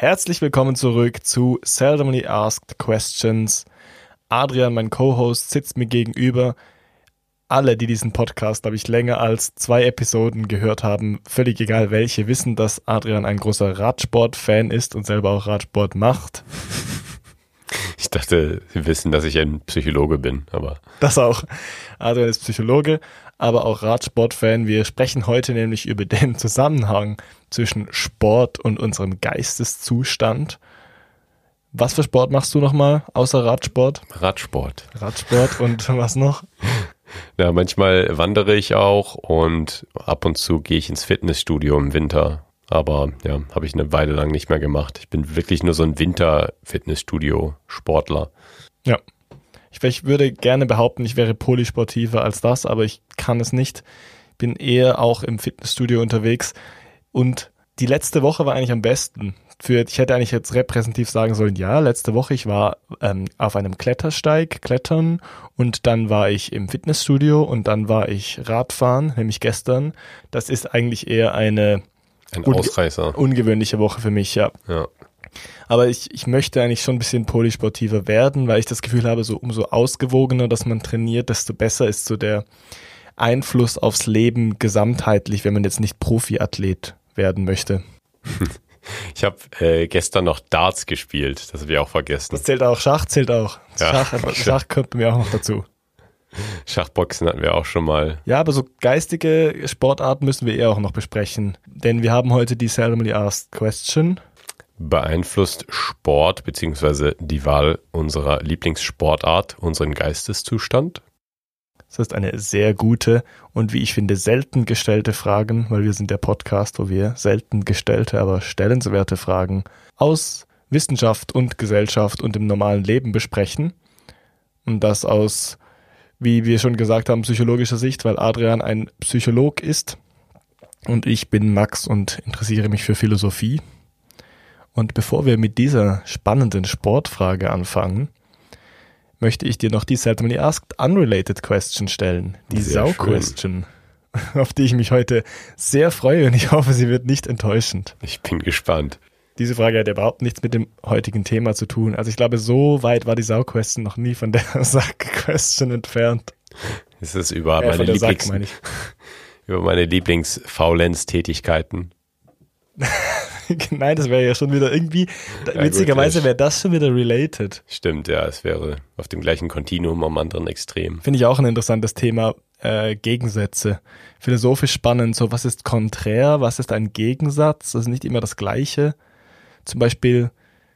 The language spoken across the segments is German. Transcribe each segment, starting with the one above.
Herzlich willkommen zurück zu Seldomly Asked Questions. Adrian, mein Co-Host, sitzt mir gegenüber. Alle, die diesen Podcast, glaube ich, länger als zwei Episoden gehört haben, völlig egal welche, wissen, dass Adrian ein großer Radsport-Fan ist und selber auch Radsport macht. Ich dachte, Sie wissen, dass ich ein Psychologe bin, aber. Das auch. Adrian ist Psychologe, aber auch Radsport-Fan. Wir sprechen heute nämlich über den Zusammenhang zwischen Sport und unserem Geisteszustand. Was für Sport machst du nochmal außer Radsport? Radsport. Radsport und was noch? Ja, manchmal wandere ich auch und ab und zu gehe ich ins Fitnessstudio im Winter. Aber ja, habe ich eine Weile lang nicht mehr gemacht. Ich bin wirklich nur so ein Winter-Fitnessstudio-Sportler. Ja. Ich, ich würde gerne behaupten, ich wäre polysportiver als das, aber ich kann es nicht. Bin eher auch im Fitnessstudio unterwegs. Und die letzte Woche war eigentlich am besten. Für, ich hätte eigentlich jetzt repräsentativ sagen sollen, ja, letzte Woche, ich war ähm, auf einem Klettersteig, klettern und dann war ich im Fitnessstudio und dann war ich Radfahren, nämlich gestern. Das ist eigentlich eher eine Ein Ausreißer. ungewöhnliche Woche für mich, ja. Ja. Aber ich, ich möchte eigentlich schon ein bisschen polysportiver werden, weil ich das Gefühl habe, so umso ausgewogener, dass man trainiert, desto besser ist so der Einfluss aufs Leben gesamtheitlich, wenn man jetzt nicht Profiathlet werden möchte. Ich habe äh, gestern noch Darts gespielt. Das habe ich auch vergessen. Das zählt auch, Schach zählt auch. Ja. Schach, Schach kommt mir auch noch dazu. Schachboxen hatten wir auch schon mal. Ja, aber so geistige Sportarten müssen wir eher auch noch besprechen. Denn wir haben heute die Ceremony Asked Question. Beeinflusst Sport beziehungsweise die Wahl unserer Lieblingssportart unseren Geisteszustand? Das ist eine sehr gute und wie ich finde selten gestellte Fragen, weil wir sind der Podcast, wo wir selten gestellte, aber stellenswerte Fragen aus Wissenschaft und Gesellschaft und im normalen Leben besprechen. Und das aus, wie wir schon gesagt haben, psychologischer Sicht, weil Adrian ein Psycholog ist und ich bin Max und interessiere mich für Philosophie. Und bevor wir mit dieser spannenden Sportfrage anfangen, möchte ich dir noch die Seldomly Asked Unrelated Question stellen. Die Sau-Question, auf die ich mich heute sehr freue und ich hoffe, sie wird nicht enttäuschend. Ich bin gespannt. Diese Frage hat ja überhaupt nichts mit dem heutigen Thema zu tun. Also ich glaube, so weit war die Sau-Question noch nie von der Sack-Question entfernt. Es ist über Äh, meine der Sack, Lieblings meine ich. über meine Lieblings-Faulenz-Tätigkeiten. Nein, das wäre ja schon wieder irgendwie, Ja, witzigerweise wäre das schon wieder related. Stimmt, ja, es wäre auf dem gleichen Kontinuum am anderen Extrem. Finde ich auch ein interessantes Thema, äh, Gegensätze. Philosophisch spannend, so was ist konträr, was ist ein Gegensatz, das ist nicht immer das Gleiche. Zum Beispiel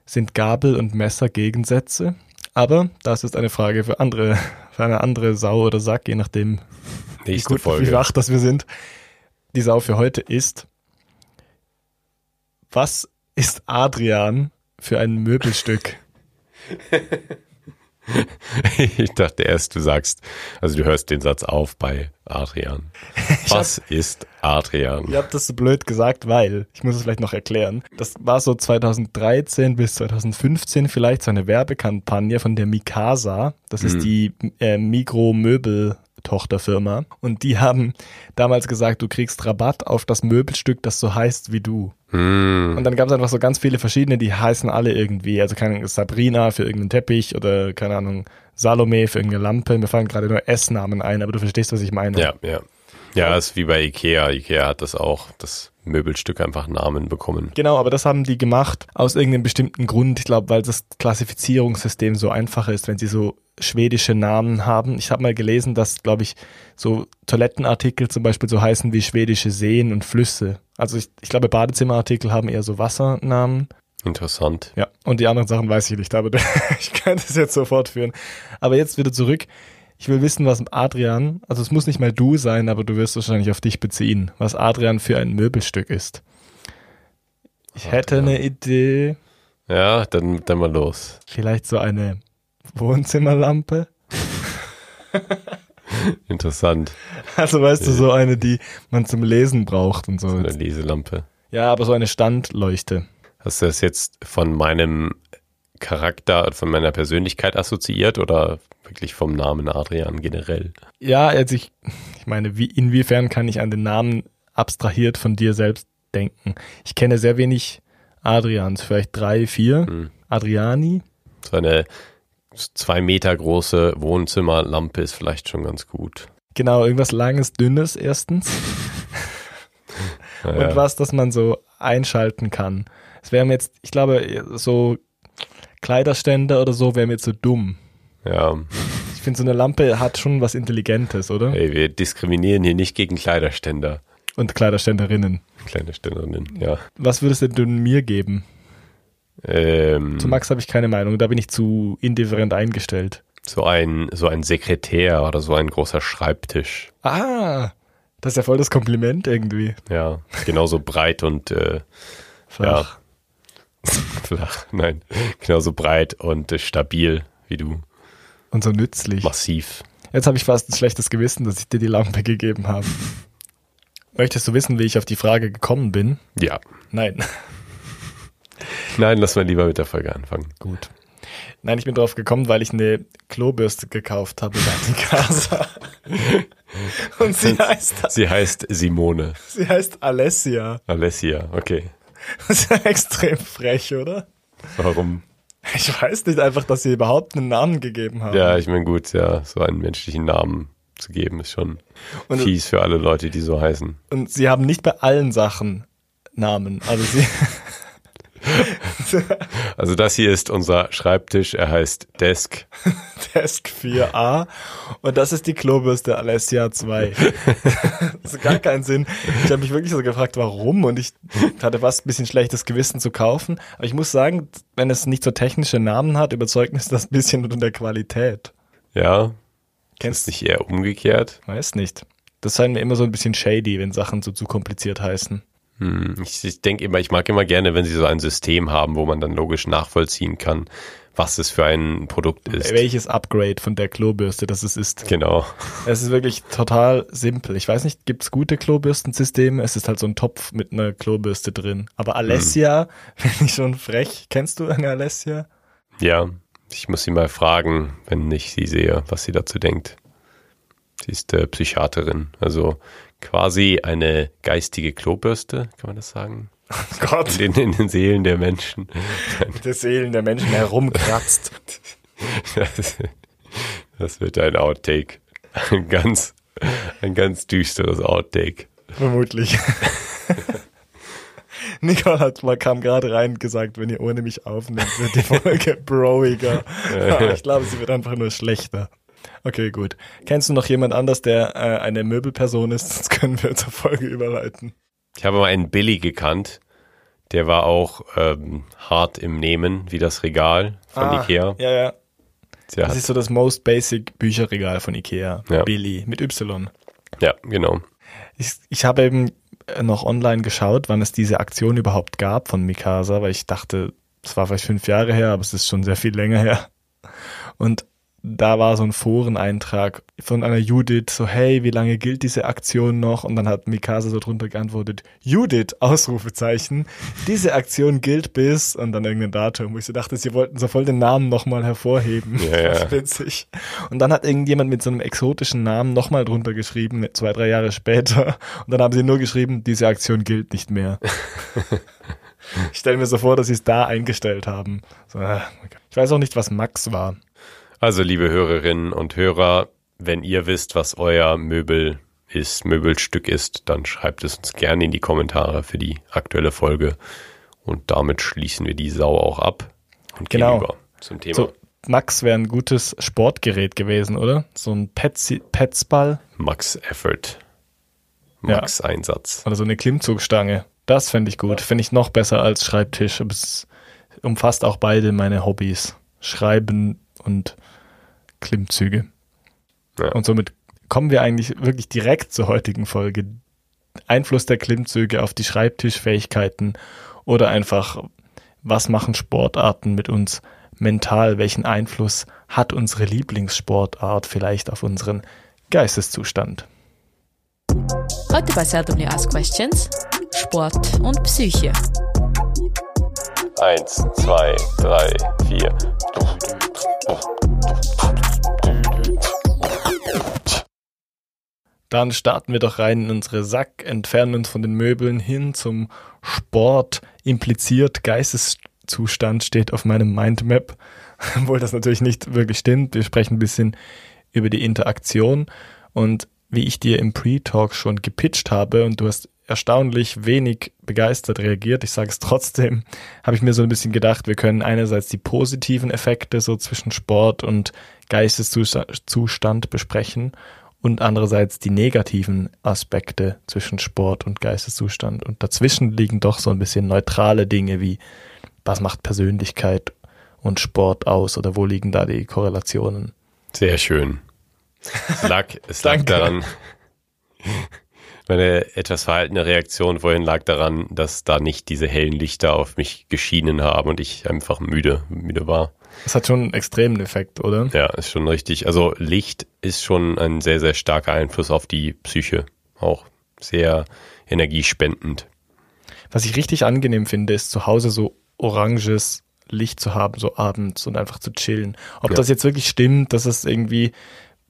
sind Gabel und Messer Gegensätze, aber das ist eine Frage für andere, für eine andere Sau oder Sack, je nachdem, wie Nächste gut, wie Folge. wach das wir sind. Die Sau für heute ist, was ist Adrian für ein Möbelstück? Ich dachte erst, du sagst, also du hörst den Satz auf bei Adrian. Was ist Adrian? Ihr habt das so blöd gesagt, weil, ich muss es vielleicht noch erklären, das war so 2013 bis 2015 vielleicht so eine Werbekampagne von der Mikasa. Das ist die äh, Migro-Möbel-Tochterfirma. Und die haben damals gesagt, du kriegst Rabatt auf das Möbelstück, das so heißt wie du. Hm, Und dann gab es einfach so ganz viele verschiedene, die heißen alle irgendwie. Also keine Ahnung, Sabrina für irgendeinen Teppich oder keine Ahnung, Salome für irgendeine Lampe. Mir fallen gerade nur S-Namen ein, aber du verstehst, was ich meine. ja, ja. Ja, ist wie bei Ikea. Ikea hat das auch, das Möbelstück einfach Namen bekommen. Genau, aber das haben die gemacht aus irgendeinem bestimmten Grund. Ich glaube, weil das Klassifizierungssystem so einfach ist, wenn sie so schwedische Namen haben. Ich habe mal gelesen, dass, glaube ich, so Toilettenartikel zum Beispiel so heißen wie schwedische Seen und Flüsse. Also ich, ich glaube, Badezimmerartikel haben eher so Wassernamen. Interessant. Ja, und die anderen Sachen weiß ich nicht, aber ich kann das jetzt so fortführen. Aber jetzt wieder zurück. Ich will wissen, was Adrian, also es muss nicht mal du sein, aber du wirst wahrscheinlich auf dich beziehen, was Adrian für ein Möbelstück ist. Ich hätte Adrian. eine Idee, Ja, dann, dann mal los. vielleicht so eine Wohnzimmerlampe. Interessant. Also weißt du, so eine, die man zum Lesen braucht und so. Eine Leselampe. Ja, aber so eine Standleuchte. Hast du das jetzt von meinem Charakter, von meiner Persönlichkeit assoziiert oder wirklich vom Namen Adrian generell? Ja, also ich, ich meine, wie, inwiefern kann ich an den Namen abstrahiert von dir selbst denken? Ich kenne sehr wenig Adrians, vielleicht drei, vier. Hm. Adriani. So eine zwei Meter große Wohnzimmerlampe ist vielleicht schon ganz gut. Genau, irgendwas Langes, Dünnes erstens. Naja. Und was, das man so einschalten kann. Es wäre mir jetzt, ich glaube, so Kleiderständer oder so wäre mir so dumm. Ja, Ich finde, so eine Lampe hat schon was Intelligentes, oder? ey, wir diskriminieren hier nicht gegen Kleiderständer. Und Kleiderständerinnen. Kleiderständerinnen, ja. Was würdest denn du mir geben? Ähm, Zu Max habe ich keine Meinung, da bin ich zu indifferent eingestellt. so ein, so ein Sekretär oder so ein großer Schreibtisch. Ah, das ist ja voll das Kompliment irgendwie. Ja, genauso breit und äh, Flach. flach. Nein, genauso breit und stabil wie du. Und so nützlich. Massiv. Jetzt habe ich fast ein schlechtes Gewissen, dass ich dir die Lampe gegeben habe. Möchtest du wissen, wie ich auf die Frage gekommen bin? Ja. Nein. Nein, lass mal lieber mit der Folge anfangen. Gut. Nein, ich bin drauf gekommen, weil ich eine Klobürste gekauft habe bei Mikasa. Und sie heißt, Sie heißt Simone. sie heißt Alessia. Alessia, okay. Das ist ja extrem frech, oder? Warum? Ich weiß nicht einfach, dass sie überhaupt einen Namen gegeben haben. Ja, ich meine, gut, ja, so einen menschlichen Namen zu geben, ist schon Und- fies für alle Leute, die so heißen. Und sie haben nicht bei allen Sachen Namen. Also sie. Also das hier ist unser Schreibtisch, er heißt Desk. Desk 4a und das ist die Klobürste Alessia 2. das hat gar keinen Sinn. Ich habe mich wirklich so gefragt, warum und ich hatte fast ein bisschen schlechtes Gewissen zu kaufen. Aber ich muss sagen, wenn es nicht so technische Namen hat, überzeugt mich das ein bisschen von der Qualität. Ja, Kennst ist nicht eher umgekehrt. Weiß nicht. Das scheint mir immer so ein bisschen shady, wenn Sachen so zu kompliziert heißen. Hm, ich, ich denke immer, ich mag immer gerne, wenn sie so ein System haben, wo man dann logisch nachvollziehen kann, was es für ein Produkt ist. Welches Upgrade von der Klobürste das es ist. Genau. Es ist wirklich total simpel. Ich weiß nicht, gibt's gute Klobürstensysteme? Es ist halt so ein Topf mit einer Klobürste drin. Aber Alessia, finde ich schon frech. Kennst du eine Alessia? Ja, ich muss sie mal fragen, wenn ich sie sehe, was sie dazu denkt. Sie ist äh, Psychiaterin, also quasi eine geistige Klobürste, kann man das sagen? Gott, In den, in den Seelen der Menschen. der Seelen der Menschen herumkratzt. Das, das wird ein Outtake. Ein ganz, ein ganz düsteres Outtake. Vermutlich. Nicole hat mal kam gerade rein und gesagt, wenn ihr ohne mich aufnimmt, wird die Folge broiger. ich glaube, sie wird einfach nur schlechter. Okay, gut. Kennst du noch jemand anders, der äh, eine Möbelperson ist? Sonst können wir zur Folge überleiten. Ich habe mal einen Billy gekannt, der war auch ähm, hart im Nehmen, wie das Regal von Ikea. Ja, ja. Der Das ist so das most basic Bücherregal von Ikea. Ja. Billy mit Y. ja, genau. Ich, ich habe eben noch online geschaut, wann es diese Aktion überhaupt gab von Mikasa, weil ich dachte, es war vielleicht fünf Jahre her, aber es ist schon sehr viel länger her. Und da war so ein Foreneintrag von einer Judith, so hey, wie lange gilt diese Aktion noch? Und dann hat Mikasa so drunter geantwortet, Judith, Ausrufezeichen, diese Aktion gilt bis, und dann irgendein Datum, wo ich so dachte, sie wollten so voll den Namen nochmal hervorheben. Ja, ja. Das ist witzig. Und dann hat irgendjemand mit so einem exotischen Namen nochmal drunter geschrieben, zwei, drei Jahre später. Und dann haben sie nur geschrieben, diese Aktion gilt nicht mehr. ich stelle mir so vor, dass sie es da eingestellt haben. So, ah. Ich weiß auch nicht, was Max war. Also, liebe Hörerinnen und Hörer, wenn ihr wisst, was euer Möbel ist, Möbelstück ist, dann schreibt es uns gerne in die Kommentare für die aktuelle Folge. Und damit schließen wir die Sau auch ab und gehen Genau. über zum Thema So, Max wäre ein gutes Sportgerät gewesen, oder? So ein Petzball Max Effort. Max Einsatz. oder so eine Klimmzugstange. Das fände ich gut. Fände ich noch besser als Schreibtisch. Aber es umfasst auch beide meine Hobbys. Schreiben und Klimmzüge. Ja. Und somit kommen wir eigentlich wirklich direkt zur heutigen Folge. Einfluss der Klimmzüge auf die Schreibtischfähigkeiten oder einfach, was machen Sportarten mit uns mental? Welchen Einfluss hat unsere Lieblingssportart vielleicht auf unseren Geisteszustand? Heute bei Seldomly Ask Questions Sport und Psyche. Eins, zwei, drei, vier. Dann starten wir doch rein in unsere Sack, entfernen uns von den Möbeln hin zum Sport. Impliziert Geisteszustand steht auf meinem Mindmap, obwohl das natürlich nicht wirklich stimmt. Wir sprechen ein bisschen über die Interaktion und wie ich dir im Pre-Talk schon gepitcht habe und du hast erstaunlich wenig begeistert reagiert. Ich sage es trotzdem, habe ich mir so ein bisschen gedacht, wir können einerseits die positiven Effekte so zwischen Sport und Geisteszustand besprechen und andererseits die negativen Aspekte zwischen Sport und Geisteszustand. Und dazwischen liegen doch so ein bisschen neutrale Dinge wie, was macht Persönlichkeit und Sport aus oder wo liegen da die Korrelationen? Sehr schön. Es lag, es lag daran, meine etwas verhaltene Reaktion vorhin lag daran, dass da nicht diese hellen Lichter auf mich geschienen haben und ich einfach müde, müde war. Das hat schon einen extremen Effekt, oder? Ja, ist schon richtig. Also Licht ist schon ein sehr, sehr starker Einfluss auf die Psyche. Auch sehr energiespendend. Was ich richtig angenehm finde, ist zu Hause so oranges Licht zu haben, so abends und einfach zu chillen. Ob ja. das jetzt wirklich stimmt, dass es irgendwie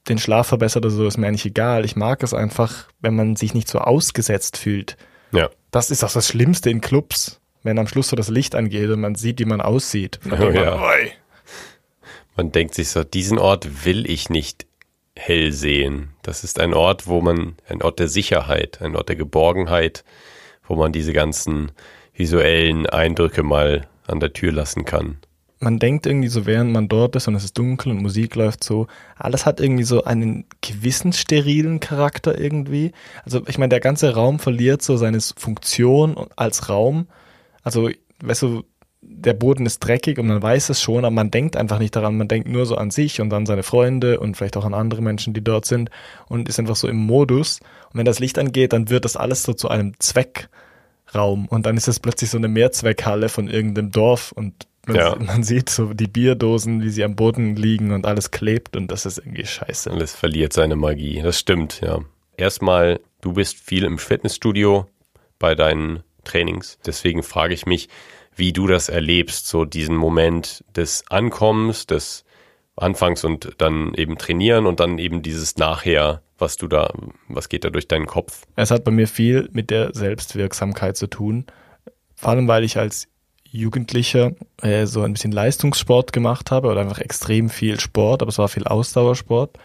den Schlaf verbessert oder so, ist mir eigentlich egal. Ich mag es einfach, wenn man sich nicht so ausgesetzt fühlt. Ja. Das ist auch das Schlimmste in Clubs, wenn am Schluss so das Licht angeht und man sieht, wie man aussieht. Oh, ja. man, man denkt sich so, diesen Ort will ich nicht hell sehen. Das ist ein Ort, wo man, ein Ort der Sicherheit, ein Ort der Geborgenheit, wo man diese ganzen visuellen Eindrücke mal an der Tür lassen kann man denkt irgendwie so, während man dort ist und es ist dunkel und Musik läuft so, alles hat irgendwie so einen gewissen sterilen Charakter irgendwie. Also ich meine, der ganze Raum verliert so seine Funktion als Raum. Also, weißt du, der Boden ist dreckig und man weiß es schon, aber man denkt einfach nicht daran. Man denkt nur so an sich und an seine Freunde und vielleicht auch an andere Menschen, die dort sind und ist einfach so im Modus. Und wenn das Licht angeht, dann wird das alles so zu einem Zweckraum und dann ist es plötzlich so eine Mehrzweckhalle von irgendeinem Dorf und man, ja. man sieht so die Bierdosen, wie sie am Boden liegen und alles klebt und das ist irgendwie scheiße. Alles verliert seine Magie. Das stimmt, ja. Erstmal, du bist viel im Fitnessstudio bei deinen Trainings. Deswegen frage ich mich, wie du das erlebst, so diesen Moment des Ankommens, des Anfangs und dann eben trainieren und dann eben dieses Nachher, was du da, was geht da durch deinen Kopf? Es hat bei mir viel mit der Selbstwirksamkeit zu tun. Vor allem, weil ich als Jugendlicher äh, so ein bisschen Leistungssport gemacht habe oder einfach extrem viel Sport, aber es war viel Ausdauersport.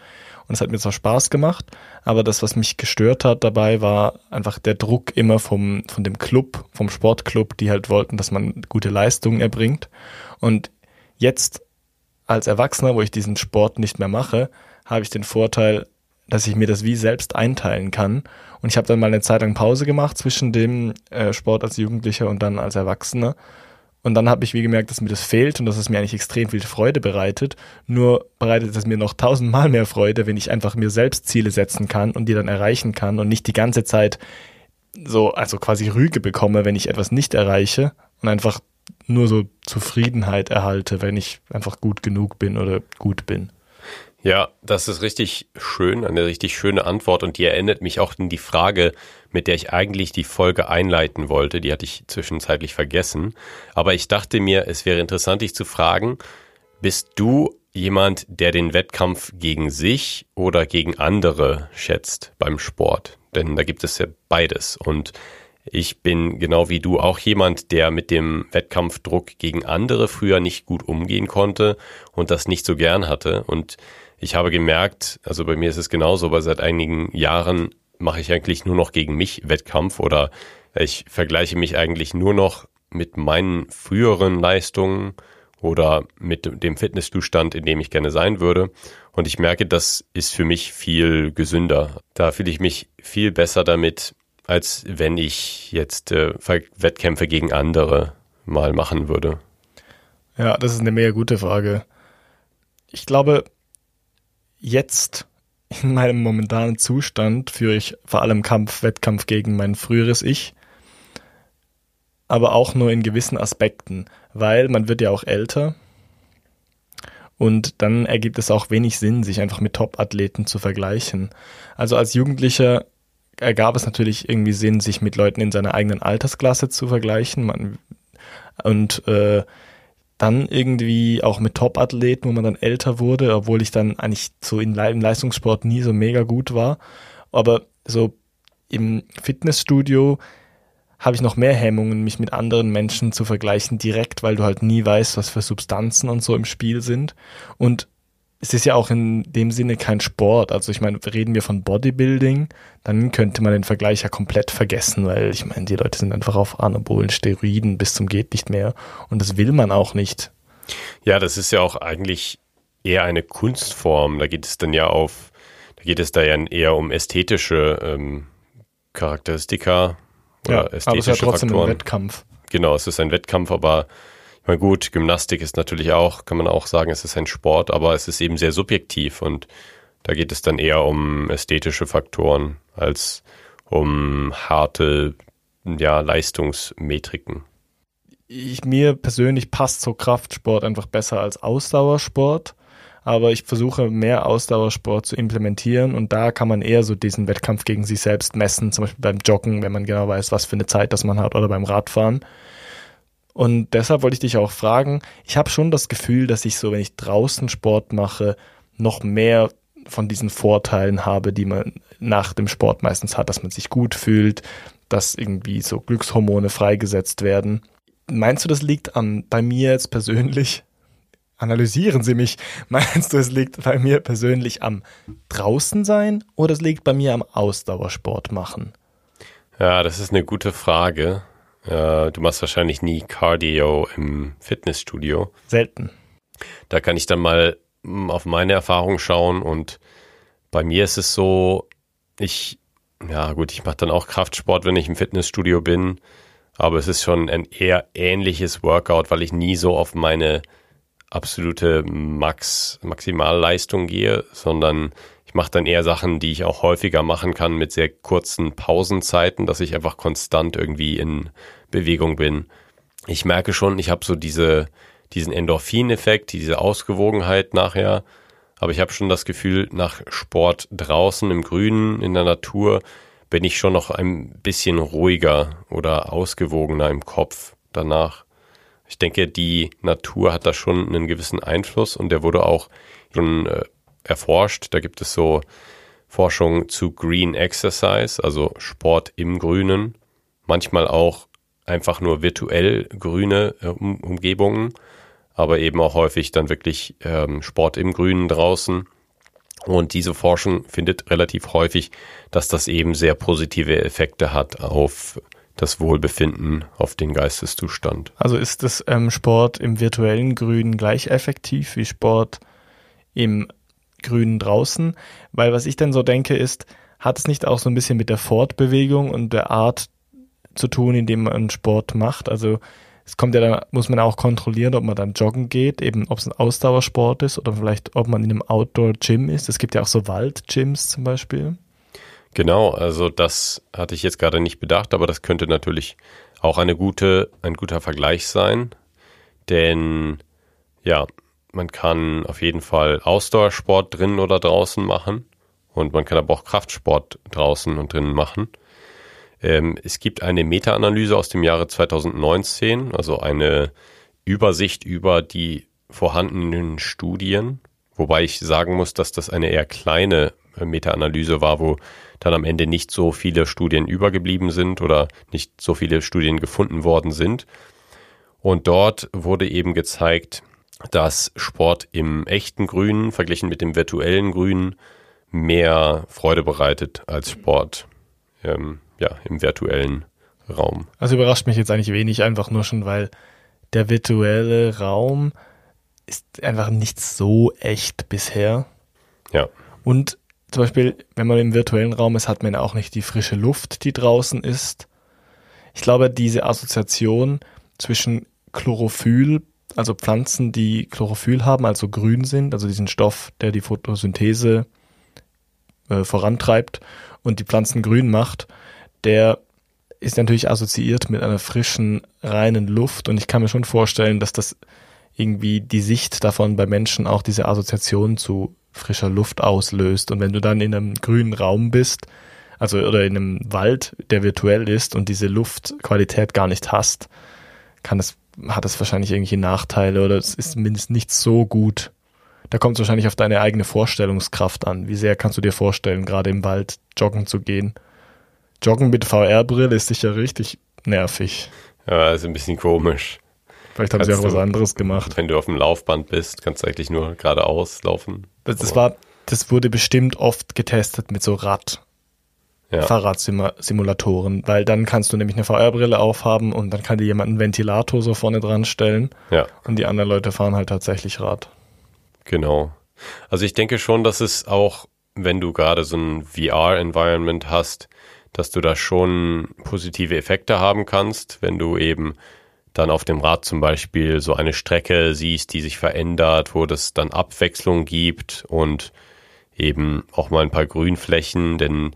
Und es hat mir zwar Spaß gemacht, aber das, was mich gestört hat dabei, war einfach der Druck immer vom, von dem Club, vom Sportclub, die halt wollten, dass man gute Leistungen erbringt. Und jetzt als Erwachsener, wo ich diesen Sport nicht mehr mache, habe ich den Vorteil, dass ich mir das wie selbst einteilen kann. Und ich habe dann mal eine Zeit lang Pause gemacht zwischen dem äh, Sport als Jugendlicher und dann als Erwachsener und dann habe ich wie gemerkt, dass mir das fehlt und dass es mir eigentlich extrem viel Freude bereitet. Nur bereitet es mir noch tausendmal mehr Freude, wenn ich einfach mir selbst Ziele setzen kann und die dann erreichen kann und nicht die ganze Zeit so, also quasi Rüge bekomme, wenn ich etwas nicht erreiche und einfach nur so Zufriedenheit erhalte, wenn ich einfach gut genug bin oder gut bin. Ja, das ist richtig schön, eine richtig schöne Antwort und die erinnert mich auch an die Frage, mit der ich eigentlich die Folge einleiten wollte. Die hatte ich zwischenzeitlich vergessen. Aber ich dachte mir, es wäre interessant, dich zu fragen, bist du jemand, der den Wettkampf gegen sich oder gegen andere schätzt beim Sport? Denn da gibt es ja beides und ich bin genau wie du auch jemand, der mit dem Wettkampfdruck gegen andere früher nicht gut umgehen konnte und das nicht so gern hatte. Und ich habe gemerkt, also bei mir ist es genauso, aber seit einigen Jahren mache ich eigentlich nur noch gegen mich Wettkampf oder ich vergleiche mich eigentlich nur noch mit meinen früheren Leistungen oder mit dem Fitnesszustand, in dem ich gerne sein würde. Und ich merke, das ist für mich viel gesünder. Da fühle ich mich viel besser damit, als wenn ich jetzt äh, Wettkämpfe gegen andere mal machen würde. Ja, das ist eine mega gute Frage. Ich glaube, jetzt in meinem momentanen Zustand führe ich vor allem Kampf, Wettkampf gegen mein früheres Ich, aber auch nur in gewissen Aspekten, weil man wird ja auch älter und dann ergibt es auch wenig Sinn, sich einfach mit Top-Athleten zu vergleichen. Also als Jugendlicher ergab es natürlich irgendwie Sinn, sich mit Leuten in seiner eigenen Altersklasse zu vergleichen. Man, und äh, dann irgendwie auch mit Top-Athleten, wo man dann älter wurde, obwohl ich dann eigentlich so in, im Leistungssport nie so mega gut war. Aber so im Fitnessstudio habe ich noch mehr Hemmungen, mich mit anderen Menschen zu vergleichen, direkt, weil du halt nie weißt, was für Substanzen und so im Spiel sind. Und es ist ja auch in dem Sinne kein Sport. Also ich meine, reden wir von Bodybuilding, dann könnte man den Vergleich ja komplett vergessen, weil ich meine, die Leute sind einfach auf Anabolen Steroiden bis zum geht nicht mehr und das will man auch nicht. Ja, das ist ja auch eigentlich eher eine Kunstform. Da geht es dann ja auf, da geht es da ja eher um ästhetische ähm, Charakteristika oder ja, ästhetische aber es ist ja trotzdem Faktoren. ein Wettkampf. Genau, es ist ein Wettkampf, aber meine, gut, Gymnastik ist natürlich auch, kann man auch sagen, es ist ein Sport, aber es ist eben sehr subjektiv und da geht es dann eher um ästhetische Faktoren als um harte ja, Leistungsmetriken. Ich, mir persönlich passt so Kraftsport einfach besser als Ausdauersport, aber ich versuche mehr Ausdauersport zu implementieren und da kann man eher so diesen Wettkampf gegen sich selbst messen, zum Beispiel beim Joggen, wenn man genau weiß, was für eine Zeit das man hat oder beim Radfahren. Und deshalb wollte ich dich auch fragen, ich habe schon das Gefühl, dass ich so, wenn ich draußen Sport mache, noch mehr von diesen Vorteilen habe, die man nach dem Sport meistens hat, dass man sich gut fühlt, dass irgendwie so Glückshormone freigesetzt werden. Meinst du, das liegt an bei mir jetzt persönlich? Analysieren Sie mich. Meinst du, es liegt bei mir persönlich am draußen sein oder es liegt bei mir am Ausdauersport machen? Ja, das ist eine gute Frage. Äh, du machst wahrscheinlich nie Cardio im Fitnessstudio. Selten. Da kann ich dann mal mm, auf meine Erfahrung schauen und bei mir ist es so, ich, ja gut, ich mache dann auch Kraftsport, wenn ich im Fitnessstudio bin, aber es ist schon ein eher ähnliches Workout, weil ich nie so auf meine absolute Max, Maximalleistung gehe, sondern ich mache dann eher Sachen, die ich auch häufiger machen kann mit sehr kurzen Pausenzeiten, dass ich einfach konstant irgendwie in Bewegung bin. Ich merke schon, ich habe so diese, diesen Endorphin-Effekt, diese Ausgewogenheit nachher. Aber ich habe schon das Gefühl, nach Sport draußen im Grünen, in der Natur, bin ich schon noch ein bisschen ruhiger oder ausgewogener im Kopf danach. Ich denke, die Natur hat da schon einen gewissen Einfluss und der wurde auch schon äh, erforscht. Da gibt es so Forschung zu Green Exercise, also Sport im Grünen. Manchmal auch einfach nur virtuell grüne äh, um Umgebungen, aber eben auch häufig dann wirklich ähm, Sport im Grünen draußen. Und diese Forschung findet relativ häufig, dass das eben sehr positive Effekte hat auf das Wohlbefinden, auf den Geisteszustand. Also ist das ähm, Sport im virtuellen Grün gleich effektiv wie Sport im Grünen draußen, weil was ich dann so denke ist, hat es nicht auch so ein bisschen mit der Fortbewegung und der Art zu tun, indem man Sport macht? Also es kommt ja dann, muss man auch kontrollieren, ob man dann joggen geht, eben ob es ein Ausdauersport ist oder vielleicht ob man in einem Outdoor-Gym ist. Es gibt ja auch so Wald-Gyms zum Beispiel. Genau, also das hatte ich jetzt gerade nicht bedacht, aber das könnte natürlich auch eine gute, ein guter Vergleich sein. Denn ja, man kann auf jeden Fall Ausdauersport drinnen oder draußen machen und man kann aber auch Kraftsport draußen und drinnen machen. Ähm, es gibt eine Meta-Analyse aus dem Jahre 2019, also eine Übersicht über die vorhandenen Studien, wobei ich sagen muss, dass das eine eher kleine äh, Meta-Analyse war, wo dann am Ende nicht so viele Studien übergeblieben sind oder nicht so viele Studien gefunden worden sind. Und dort wurde eben gezeigt, dass Sport im echten Grünen verglichen mit dem virtuellen Grünen mehr Freude bereitet als Sport ähm, ja, im virtuellen Raum. Also überrascht mich jetzt eigentlich wenig, einfach nur schon, weil der virtuelle Raum ist einfach nicht so echt bisher. Ja. Und zum Beispiel, wenn man im virtuellen Raum ist, hat man auch nicht die frische Luft, die draußen ist. Ich glaube, diese Assoziation zwischen Chlorophyll also Pflanzen, die Chlorophyll haben, also grün sind, also diesen Stoff, der die Photosynthese äh, vorantreibt und die Pflanzen grün macht, der ist natürlich assoziiert mit einer frischen, reinen Luft. Und ich kann mir schon vorstellen, dass das irgendwie die Sicht davon bei Menschen auch diese Assoziation zu frischer Luft auslöst. Und wenn du dann in einem grünen Raum bist, also oder in einem Wald, der virtuell ist und diese Luftqualität gar nicht hast, kann es hat es wahrscheinlich irgendwelche Nachteile oder es ist zumindest nicht so gut, Da kommt es wahrscheinlich auf deine eigene Vorstellungskraft an. Wie sehr kannst du dir vorstellen, gerade im Wald joggen zu gehen? Joggen mit VR-Brille ist sicher richtig nervig. Ja, ist ein bisschen komisch. Vielleicht haben sie auch was anderes gemacht. Wenn du auf dem Laufband bist, kannst du eigentlich nur geradeaus laufen. Das, das war, das wurde bestimmt oft getestet mit so Rad. Ja. Fahrradsimulatoren, weil dann kannst du nämlich eine VR-Brille aufhaben und dann kann dir jemand einen Ventilator so vorne dran stellen. Ja. Und die anderen Leute fahren halt tatsächlich Rad. Genau. Also ich denke schon, dass es auch, wenn du gerade so ein VR-Environment hast, dass du da schon positive Effekte haben kannst, wenn du eben dann auf dem Rad zum Beispiel so eine Strecke siehst, die sich verändert, wo das dann Abwechslung gibt und eben auch mal ein paar Grünflächen, denn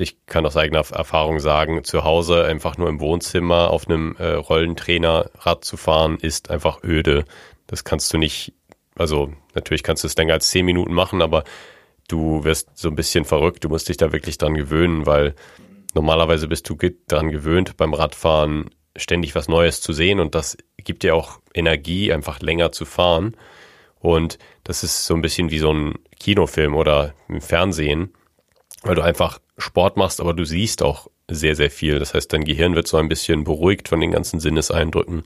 ich kann aus eigener Erfahrung sagen, zu Hause einfach nur im Wohnzimmer auf einem äh, Rollentrainerrad zu fahren, ist einfach öde. Das kannst du nicht, also natürlich kannst du es länger als zehn Minuten machen, aber du wirst so ein bisschen verrückt. Du musst dich da wirklich dran gewöhnen, weil normalerweise bist du dran gewöhnt, beim Radfahren ständig was Neues zu sehen und das gibt dir auch Energie, einfach länger zu fahren. Und das ist so ein bisschen wie so ein Kinofilm oder im Fernsehen, weil du einfach Sport machst, aber du siehst auch sehr, sehr viel. Das heißt, dein Gehirn wird so ein bisschen beruhigt von den ganzen Sinneseindrücken.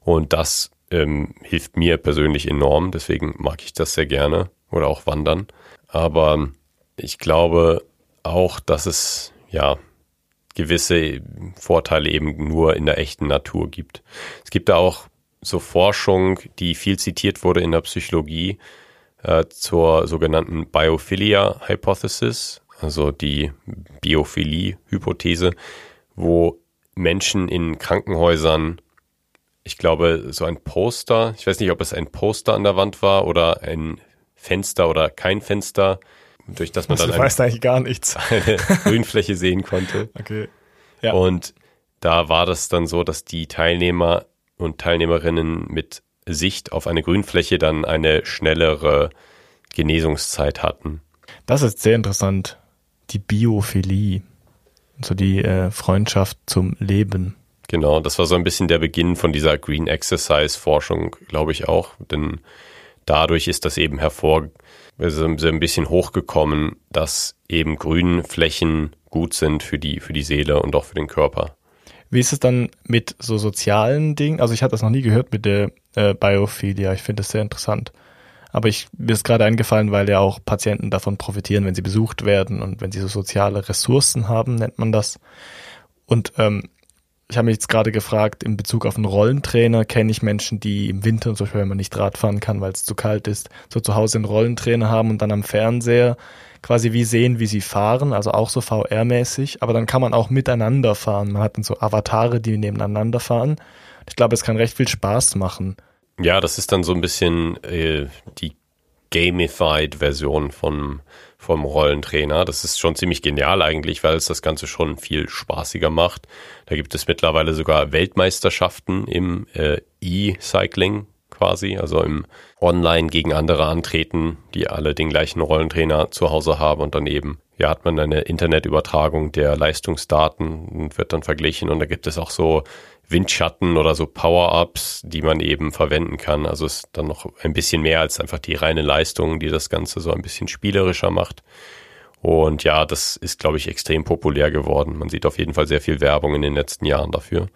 Und das ähm, hilft mir persönlich enorm. Deswegen mag ich das sehr gerne oder auch wandern. Aber ich glaube auch, dass es ja gewisse Vorteile eben nur in der echten Natur gibt. Es gibt da auch so Forschung, die viel zitiert wurde in der Psychologie äh, zur sogenannten Biophilia Hypothesis also die Biophilie-Hypothese, wo Menschen in Krankenhäusern, ich glaube, so ein Poster, ich weiß nicht, ob es ein Poster an der Wand war oder ein Fenster oder kein Fenster, durch das man also, dann du weißt eigentlich gar nichts. eine Grünfläche sehen konnte. Okay. Ja. Und da war das dann so, dass die Teilnehmer und Teilnehmerinnen mit Sicht auf eine Grünfläche dann eine schnellere Genesungszeit hatten. Das ist sehr interessant die Biophilie, also die äh, Freundschaft zum Leben. Genau, das war so ein bisschen der Beginn von dieser Green Exercise Forschung, glaube ich auch, denn dadurch ist das eben hervor, also ein bisschen hochgekommen, dass eben Grünflächen gut sind für die, für die Seele und auch für den Körper. Wie ist es dann mit so sozialen Dingen? Also ich hatte das noch nie gehört mit der äh, Biophilia. Ich finde das sehr interessant. Aber ich, mir ist gerade eingefallen, weil ja auch Patienten davon profitieren, wenn sie besucht werden und wenn sie so soziale Ressourcen haben, nennt man das. Und ähm, ich habe mich jetzt gerade gefragt, in Bezug auf einen Rollentrainer kenne ich Menschen, die im Winter, zum Beispiel wenn man nicht Rad fahren kann, weil es zu kalt ist, so zu Hause einen Rollentrainer haben und dann am Fernseher quasi wie sehen, wie sie fahren, also auch so VR-mäßig, aber dann kann man auch miteinander fahren. Man hat dann so Avatare, die nebeneinander fahren. Ich glaube, es kann recht viel Spaß machen. Ja, das ist dann so ein bisschen äh, die gamified-Version vom, vom Rollentrainer. Das ist schon ziemlich genial eigentlich, weil es das Ganze schon viel spaßiger macht. Da gibt es mittlerweile sogar Weltmeisterschaften im äh, E-Cycling quasi, also im Online gegen andere antreten, die alle den gleichen Rollentrainer zu Hause haben und dann eben ja, hat man eine Internetübertragung der Leistungsdaten und wird dann verglichen und da gibt es auch so Windschatten oder so Power-Ups, die man eben verwenden kann. Also ist dann noch ein bisschen mehr als einfach die reine Leistung, die das Ganze so ein bisschen spielerischer macht. Und ja, das ist, glaube ich, extrem populär geworden. Man sieht auf jeden Fall sehr viel Werbung in den letzten Jahren dafür.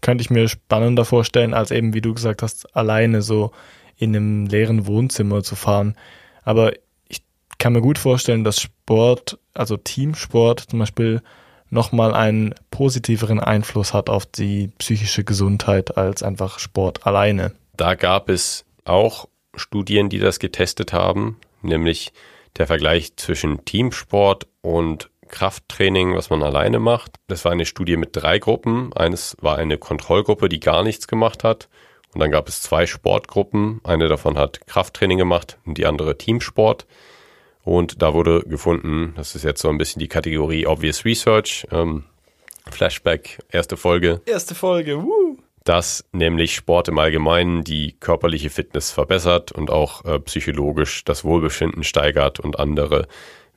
Könnte ich mir spannender vorstellen, als eben, wie du gesagt hast, alleine so in einem leeren Wohnzimmer zu fahren. Aber ich kann mir gut vorstellen, dass Sport, also Teamsport zum Beispiel, nochmal einen positiveren Einfluss hat auf die psychische Gesundheit als einfach Sport alleine. Da gab es auch Studien, die das getestet haben, nämlich der Vergleich zwischen Teamsport und Krafttraining, was man alleine macht. Das war eine Studie mit drei Gruppen. Eines war eine Kontrollgruppe, die gar nichts gemacht hat. Und dann gab es zwei Sportgruppen. Eine davon hat Krafttraining gemacht und die andere Teamsport. Und da wurde gefunden, das ist jetzt so ein bisschen die Kategorie Obvious Research, ähm, Flashback, erste Folge. Erste Folge, woo! Dass nämlich Sport im Allgemeinen die körperliche Fitness verbessert und auch äh, psychologisch das Wohlbefinden steigert und andere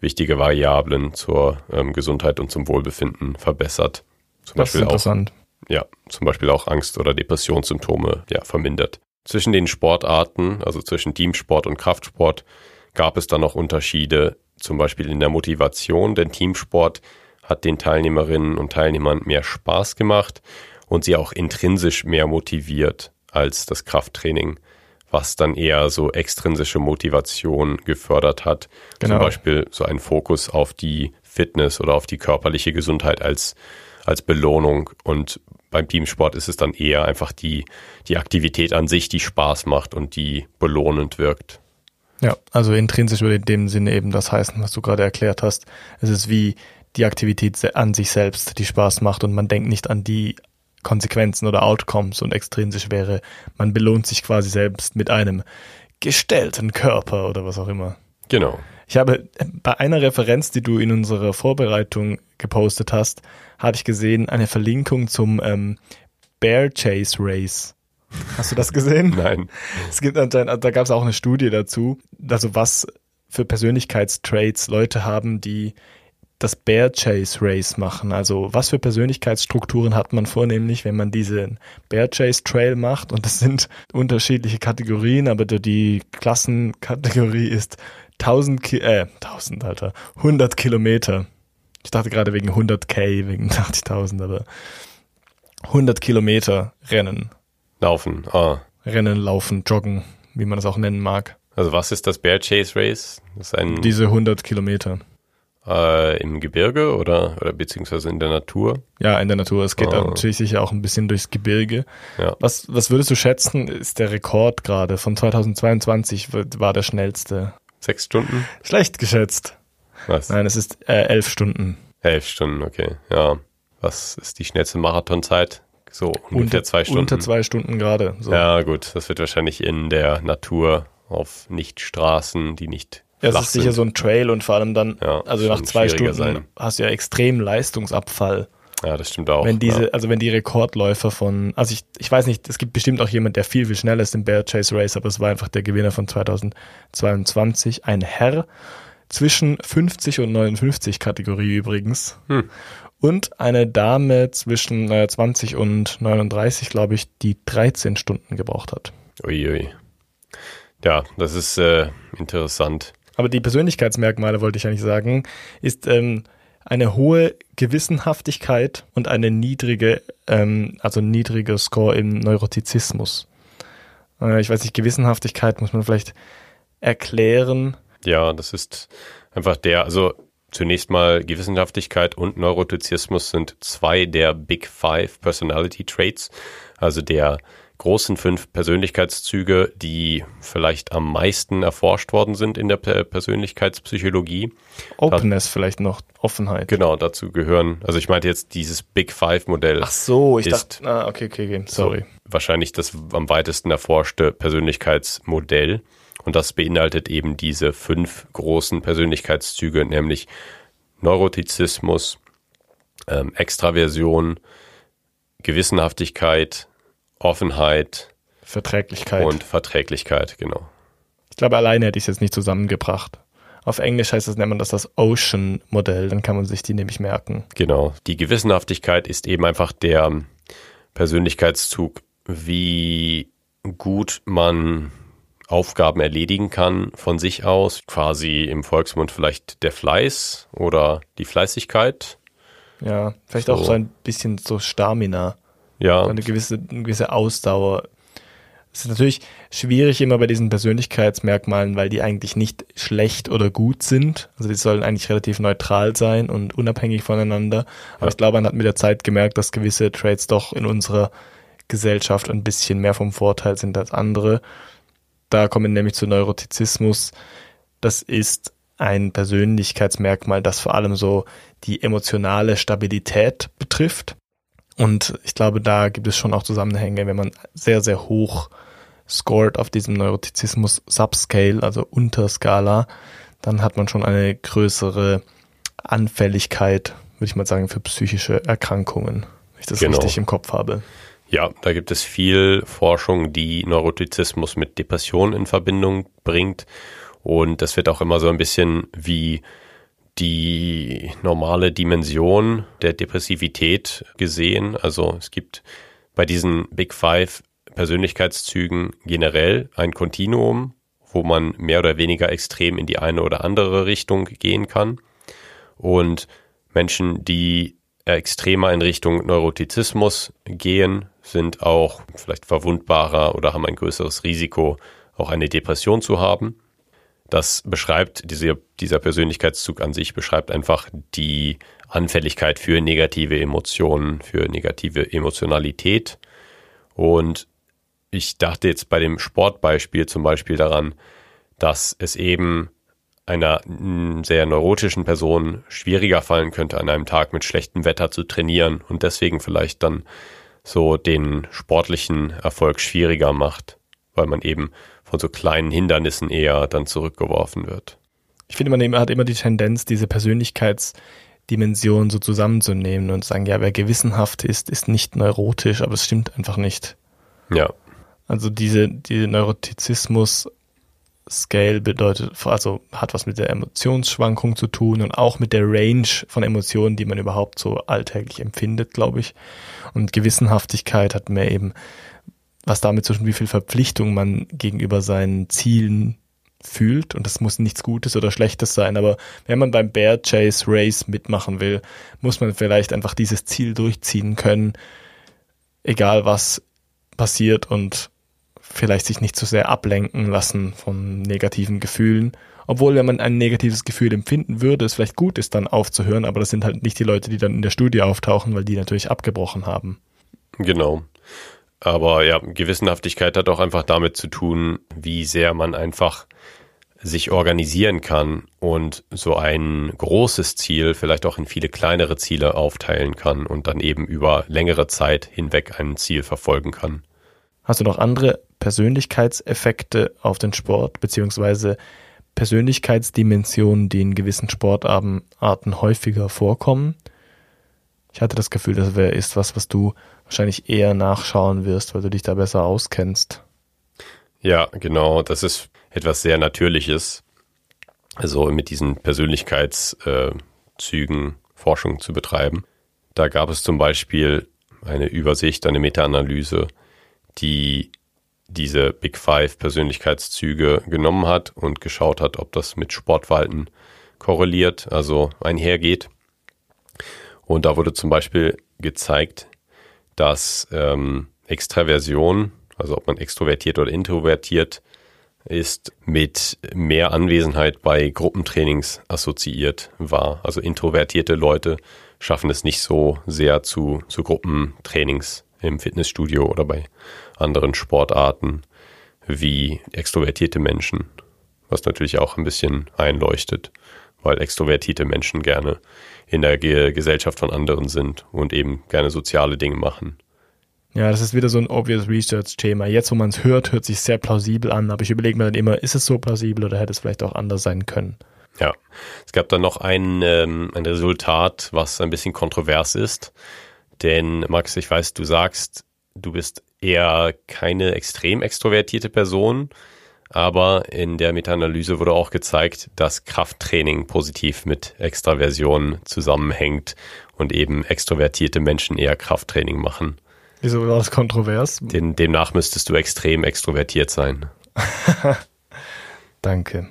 wichtige Variablen zur ähm, Gesundheit und zum Wohlbefinden verbessert. Zum das Beispiel ist interessant. Ja, zum Beispiel auch Angst- oder Depressionssymptome ja, vermindert. Zwischen den Sportarten, also zwischen Teamsport und Kraftsport, gab es dann noch Unterschiede, zum Beispiel in der Motivation, denn Teamsport hat den Teilnehmerinnen und Teilnehmern mehr Spaß gemacht und sie auch intrinsisch mehr motiviert als das Krafttraining, was dann eher so extrinsische Motivation gefördert hat. Genau. Zum Beispiel so ein Fokus auf die Fitness oder auf die körperliche Gesundheit als, als Belohnung. Und beim Teamsport ist es dann eher einfach die, die Aktivität an sich, die Spaß macht und die belohnend wirkt. Ja, also intrinsisch würde in dem Sinne eben das heißen, was du gerade erklärt hast. Es ist wie die Aktivität an sich selbst, die Spaß macht und man denkt nicht an die Konsequenzen oder Outcomes und extrinsisch wäre, man belohnt sich quasi selbst mit einem gestellten Körper oder was auch immer. Genau. Ich habe bei einer Referenz, die du in unserer Vorbereitung gepostet hast, habe ich gesehen eine Verlinkung zum ähm, Bear Chase Race. Hast du das gesehen? Nein. Es gibt anscheinend, da gab es auch eine Studie dazu, also was für Persönlichkeitstraits Leute haben, die das Bear Chase Race machen. Also was für Persönlichkeitsstrukturen hat man vornehmlich, wenn man diesen Bear Chase Trail macht? Und das sind unterschiedliche Kategorien, aber die Klassenkategorie ist 1000, Ki äh, 1000, Alter, 100 Kilometer. Ich dachte gerade wegen 100k, wegen 80.000, aber 100 Kilometer Rennen. Laufen, ah. Rennen, laufen, joggen, wie man das auch nennen mag. Also was ist das Bear Chase Race? Das ist ein Diese 100 Kilometer äh, im Gebirge oder, oder beziehungsweise in der Natur? Ja, in der Natur. Es geht oh. natürlich sicher auch ein bisschen durchs Gebirge. Ja. Was, was würdest du schätzen, ist der Rekord gerade von 2022 war der schnellste? Sechs Stunden? Schlecht geschätzt. Was? Nein, es ist äh, elf Stunden. Elf Stunden, okay. Ja. Was ist die schnellste Marathonzeit? So ungefähr unter, zwei Stunden. Unter zwei Stunden gerade. So. Ja, gut. Das wird wahrscheinlich in der Natur auf Nicht-Straßen, die nicht ja, es ist sicher so ein Trail und vor allem dann, ja, also nach zwei Stunden sein. hast du ja extrem Leistungsabfall. Ja, das stimmt auch. Wenn diese, ja. also wenn die Rekordläufer von, also ich, ich weiß nicht, es gibt bestimmt auch jemand, der viel, viel schneller ist im Bear Chase Race, aber es war einfach der Gewinner von 2022, ein Herr zwischen 50 und 59 Kategorie übrigens. Hm. Und eine Dame zwischen äh, 20 und 39, glaube ich, die 13 Stunden gebraucht hat. Uiui. Ja, das ist äh, interessant aber die Persönlichkeitsmerkmale wollte ich eigentlich sagen, ist ähm, eine hohe Gewissenhaftigkeit und eine niedrige, ähm, also niedriger Score im Neurotizismus. Äh, ich weiß nicht, Gewissenhaftigkeit muss man vielleicht erklären. Ja, das ist einfach der, also zunächst mal Gewissenhaftigkeit und Neurotizismus sind zwei der Big Five Personality Traits, also der großen fünf Persönlichkeitszüge, die vielleicht am meisten erforscht worden sind in der Persönlichkeitspsychologie. Openness da, vielleicht noch, Offenheit. Genau, dazu gehören, also ich meinte jetzt dieses Big Five Modell. Ach so, ich dachte, ah, okay, okay, okay, sorry. So, wahrscheinlich das am weitesten erforschte Persönlichkeitsmodell. Und das beinhaltet eben diese fünf großen Persönlichkeitszüge, nämlich Neurotizismus, ähm, Extraversion, Gewissenhaftigkeit, Offenheit, Verträglichkeit. Und Verträglichkeit, genau. Ich glaube, alleine hätte ich es jetzt nicht zusammengebracht. Auf Englisch heißt es, nennt man das das Ocean-Modell, dann kann man sich die nämlich merken. Genau. Die Gewissenhaftigkeit ist eben einfach der Persönlichkeitszug, wie gut man Aufgaben erledigen kann von sich aus. Quasi im Volksmund vielleicht der Fleiß oder die Fleißigkeit. Ja, vielleicht so. auch so ein bisschen so Stamina. Ja. eine gewisse, eine gewisse Ausdauer. Es ist natürlich schwierig immer bei diesen Persönlichkeitsmerkmalen, weil die eigentlich nicht schlecht oder gut sind. Also die sollen eigentlich relativ neutral sein und unabhängig voneinander. Aber ja. ich glaube, man hat mit der Zeit gemerkt, dass gewisse Traits doch in unserer Gesellschaft ein bisschen mehr vom Vorteil sind als andere. Da kommen nämlich zu Neurotizismus. Das ist ein Persönlichkeitsmerkmal, das vor allem so die emotionale Stabilität betrifft. Und ich glaube, da gibt es schon auch Zusammenhänge, wenn man sehr, sehr hoch scored auf diesem Neurotizismus Subscale, also Unterskala, dann hat man schon eine größere Anfälligkeit, würde ich mal sagen, für psychische Erkrankungen, wenn ich das genau. richtig im Kopf habe. Ja, da gibt es viel Forschung, die Neurotizismus mit Depression in Verbindung bringt. Und das wird auch immer so ein bisschen wie die normale Dimension der Depressivität gesehen. Also es gibt bei diesen Big Five Persönlichkeitszügen generell ein Kontinuum, wo man mehr oder weniger extrem in die eine oder andere Richtung gehen kann. Und Menschen, die extremer in Richtung Neurotizismus gehen, sind auch vielleicht verwundbarer oder haben ein größeres Risiko, auch eine Depression zu haben. Das beschreibt, diese, dieser Persönlichkeitszug an sich beschreibt einfach die Anfälligkeit für negative Emotionen, für negative Emotionalität. Und ich dachte jetzt bei dem Sportbeispiel zum Beispiel daran, dass es eben einer sehr neurotischen Person schwieriger fallen könnte, an einem Tag mit schlechtem Wetter zu trainieren und deswegen vielleicht dann so den sportlichen Erfolg schwieriger macht, weil man eben von so kleinen Hindernissen eher dann zurückgeworfen wird. Ich finde, man hat immer die Tendenz, diese Persönlichkeitsdimension so zusammenzunehmen und sagen, ja, wer gewissenhaft ist, ist nicht neurotisch, aber es stimmt einfach nicht. Ja. Also diese, diese Neurotizismus Scale bedeutet, also hat was mit der Emotionsschwankung zu tun und auch mit der Range von Emotionen, die man überhaupt so alltäglich empfindet, glaube ich. Und Gewissenhaftigkeit hat mehr eben was damit tun, wie viel Verpflichtung man gegenüber seinen Zielen fühlt. Und das muss nichts Gutes oder Schlechtes sein. Aber wenn man beim Bear Chase Race mitmachen will, muss man vielleicht einfach dieses Ziel durchziehen können, egal was passiert und vielleicht sich nicht zu sehr ablenken lassen von negativen Gefühlen. Obwohl, wenn man ein negatives Gefühl empfinden würde, es vielleicht gut ist, dann aufzuhören, aber das sind halt nicht die Leute, die dann in der Studie auftauchen, weil die natürlich abgebrochen haben. Genau. Aber ja, Gewissenhaftigkeit hat auch einfach damit zu tun, wie sehr man einfach sich organisieren kann und so ein großes Ziel vielleicht auch in viele kleinere Ziele aufteilen kann und dann eben über längere Zeit hinweg ein Ziel verfolgen kann. Hast du noch andere Persönlichkeitseffekte auf den Sport, beziehungsweise Persönlichkeitsdimensionen, die in gewissen Sportarten häufiger vorkommen. Ich hatte das Gefühl, das wäre ist was, was du wahrscheinlich eher nachschauen wirst, weil du dich da besser auskennst. Ja, genau. Das ist etwas sehr Natürliches. Also mit diesen Persönlichkeitszügen Forschung zu betreiben. Da gab es zum Beispiel eine Übersicht, eine Meta-Analyse, die diese Big Five Persönlichkeitszüge genommen hat und geschaut hat, ob das mit Sportverhalten korreliert, also einhergeht. Und da wurde zum Beispiel gezeigt, dass ähm, Extraversion, also ob man extrovertiert oder introvertiert ist, mit mehr Anwesenheit bei Gruppentrainings assoziiert war. Also introvertierte Leute schaffen es nicht so sehr zu, zu Gruppentrainings im Fitnessstudio oder bei anderen Sportarten wie extrovertierte Menschen, was natürlich auch ein bisschen einleuchtet, weil extrovertierte Menschen gerne in der Ge Gesellschaft von anderen sind und eben gerne soziale Dinge machen. Ja, das ist wieder so ein obvious Research-Thema. Jetzt, wo man es hört, hört sich sehr plausibel an, aber ich überlege mir dann immer, ist es so plausibel oder hätte es vielleicht auch anders sein können? Ja, es gab dann noch ein, ähm, ein Resultat, was ein bisschen kontrovers ist. Denn Max, ich weiß, du sagst, du bist eher keine extrem extrovertierte Person, aber in der Meta-Analyse wurde auch gezeigt, dass Krafttraining positiv mit Extraversion zusammenhängt und eben extrovertierte Menschen eher Krafttraining machen. Wieso war das kontrovers? Den, demnach müsstest du extrem extrovertiert sein. Danke.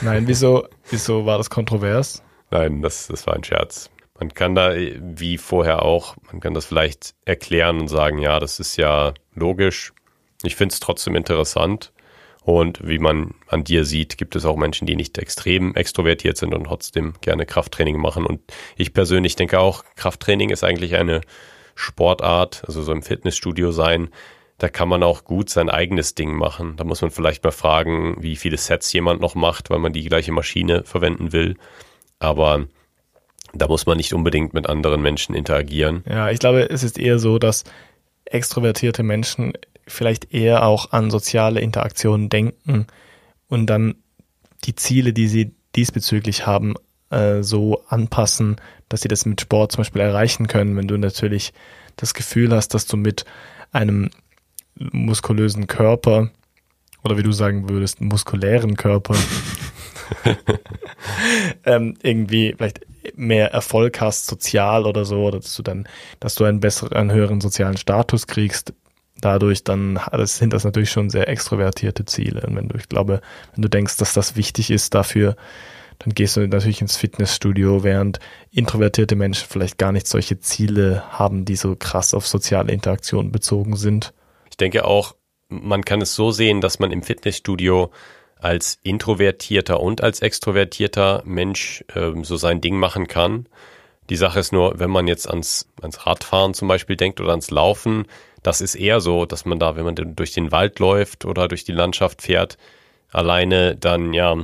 Nein, wieso, wieso war das kontrovers? Nein, das, das war ein Scherz. Man kann da, wie vorher auch, man kann das vielleicht erklären und sagen, ja, das ist ja logisch. Ich finde es trotzdem interessant. Und wie man an dir sieht, gibt es auch Menschen, die nicht extrem extrovertiert sind und trotzdem gerne Krafttraining machen. Und ich persönlich denke auch, Krafttraining ist eigentlich eine Sportart, also so im Fitnessstudio sein. Da kann man auch gut sein eigenes Ding machen. Da muss man vielleicht mal fragen, wie viele Sets jemand noch macht, weil man die gleiche Maschine verwenden will. Aber da muss man nicht unbedingt mit anderen Menschen interagieren. Ja, ich glaube, es ist eher so, dass extrovertierte Menschen vielleicht eher auch an soziale Interaktionen denken und dann die Ziele, die sie diesbezüglich haben, äh, so anpassen, dass sie das mit Sport zum Beispiel erreichen können. Wenn du natürlich das Gefühl hast, dass du mit einem muskulösen Körper oder wie du sagen würdest, muskulären Körper ähm, irgendwie vielleicht mehr Erfolg hast, sozial oder so, oder dass du dann, dass du einen besseren, einen höheren sozialen Status kriegst, dadurch dann das sind das natürlich schon sehr extrovertierte Ziele. Und wenn du, ich glaube, wenn du denkst, dass das wichtig ist dafür, dann gehst du natürlich ins Fitnessstudio, während introvertierte Menschen vielleicht gar nicht solche Ziele haben, die so krass auf soziale Interaktion bezogen sind. Ich denke auch, man kann es so sehen, dass man im Fitnessstudio als introvertierter und als extrovertierter Mensch äh, so sein Ding machen kann. Die Sache ist nur, wenn man jetzt ans, ans Radfahren zum Beispiel denkt oder ans Laufen, das ist eher so, dass man da, wenn man durch den Wald läuft oder durch die Landschaft fährt, alleine dann ja